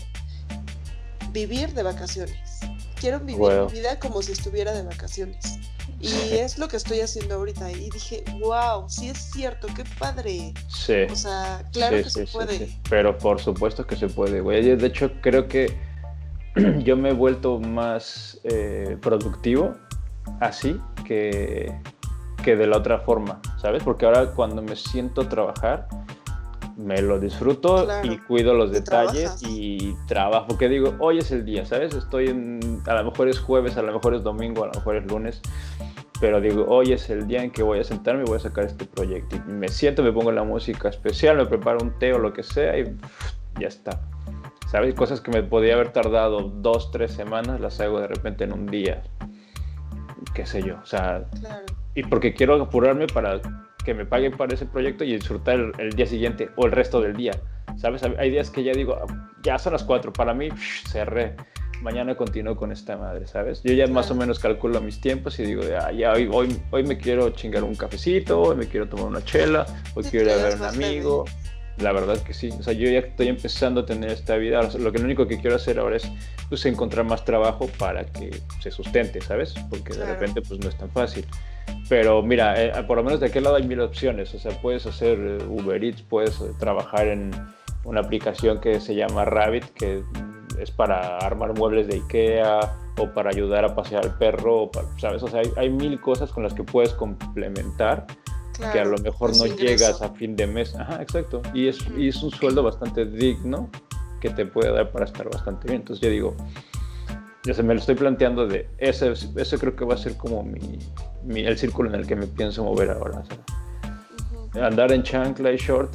vivir de vacaciones quiero vivir Wow. mi vida como si estuviera de vacaciones y es lo que estoy haciendo ahorita y dije wow sí es cierto qué padre sí. o sea claro Sí, que sí, se puede sí. Pero por supuesto que se puede, güey. De hecho, creo que yo me he vuelto más eh, productivo así que, que de la otra forma, ¿sabes? Porque ahora cuando me siento a trabajar, me lo disfruto Claro. y cuido los detalles trabajas. y trabajo. Porque digo, hoy es el día, ¿sabes? Estoy en, a lo mejor es jueves, a lo mejor es domingo, a lo mejor es lunes. Pero digo, hoy es el día en que voy a sentarme y voy a sacar este proyecto. Y me siento, me pongo la música especial, me preparo un té o lo que sea y pff, ya está. ¿Sabes? Cosas que me podía haber tardado dos, tres semanas, las hago de repente en un día. Qué sé yo. O sea, claro y porque quiero apurarme para que me paguen para ese proyecto y disfrutar el, el día siguiente o el resto del día. ¿Sabes? Hay días que ya digo, "Ah, ya son las cuatro, para mí psh, cerré. Mañana continúo con esta madre, ¿sabes? Yo ya más o menos calculo mis tiempos y digo, ah, ya hoy, hoy, hoy me quiero chingar un cafecito, hoy me quiero tomar una chela, hoy quiero ir a ver a un amigo. La verdad que sí. O sea, yo ya estoy empezando a tener esta vida. Lo que lo único que quiero hacer ahora es pues, encontrar más trabajo para que se sustente, ¿sabes? Porque de repente pues no es tan fácil. Pero mira, eh, por lo menos de aquel lado hay mil opciones. O sea, puedes hacer eh, Uber Eats, puedes eh, trabajar en una aplicación que se llama Rabbit, que es para armar muebles de Ikea o para ayudar a pasear al perro, o para- ¿sabes? O sea, hay, hay mil cosas con las que puedes complementar que a lo mejor es no ingreso. llegas a fin de mes. Ajá, exacto. Y es, y es un sueldo bastante digno que te puede dar para estar bastante bien. Entonces yo digo, ya se me lo estoy planteando de ese, ese creo que va a ser como mi, mi- el círculo en el que me pienso mover ahora. o sea, Ujú. andar en chancla y short,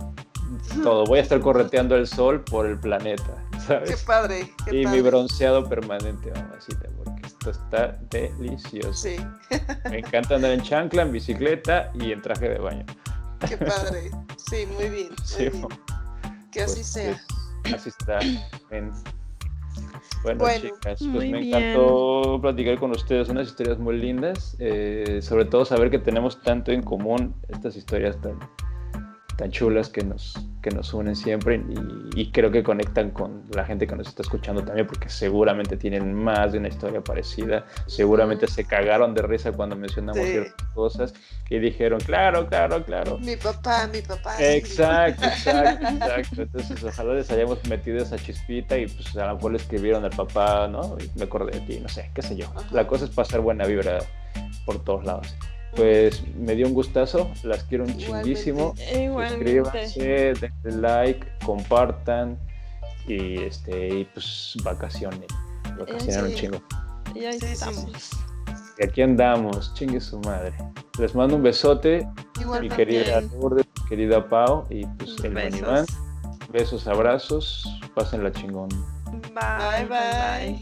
todo. Voy a estar correteando el sol por el planeta, Qué ¿sabes? padre. qué Y mi padre. bronceado permanente, mamacita, porque esto está delicioso. Sí, Me encanta andar en chancla, en bicicleta y en traje de baño. qué padre. Sí, muy bien. Muy Sí, bien. Que así Pues, sea. así está. Bueno, Bueno, chicas, pues me bien. encantó platicar con ustedes unas historias muy lindas. eh, sobre todo saber que tenemos tanto en común estas historias tan, tan chulas que nos, que nos unen siempre y, y creo que conectan con la gente que nos está escuchando también porque seguramente tienen más de una historia parecida. Seguramente se cagaron de risa cuando mencionamos Sí. ciertas cosas y dijeron, claro, claro, claro. Mi papá, mi papá. Exacto, exacto, exacto. Entonces, ojalá les hayamos metido esa chispita y pues a lo mejor le escribieron al papá, ¿no? Y me acordé de ti, no sé, qué sé yo. La cosa es pasar buena vibra por todos lados. Pues me dio un gustazo, las quiero un Igualmente. chinguísimo. Igualmente. Suscríbanse, denle like, compartan y este y pues vacaciones. Vacacionar un chingo. Y ahí Sí, sí, sí. estamos. Y aquí andamos, chingue su madre. Les mando un besote, mi querida Lourdes, mi querida Pau y pues el Besos. Iván. Besos, abrazos, pásenla chingón. Bye, Bye,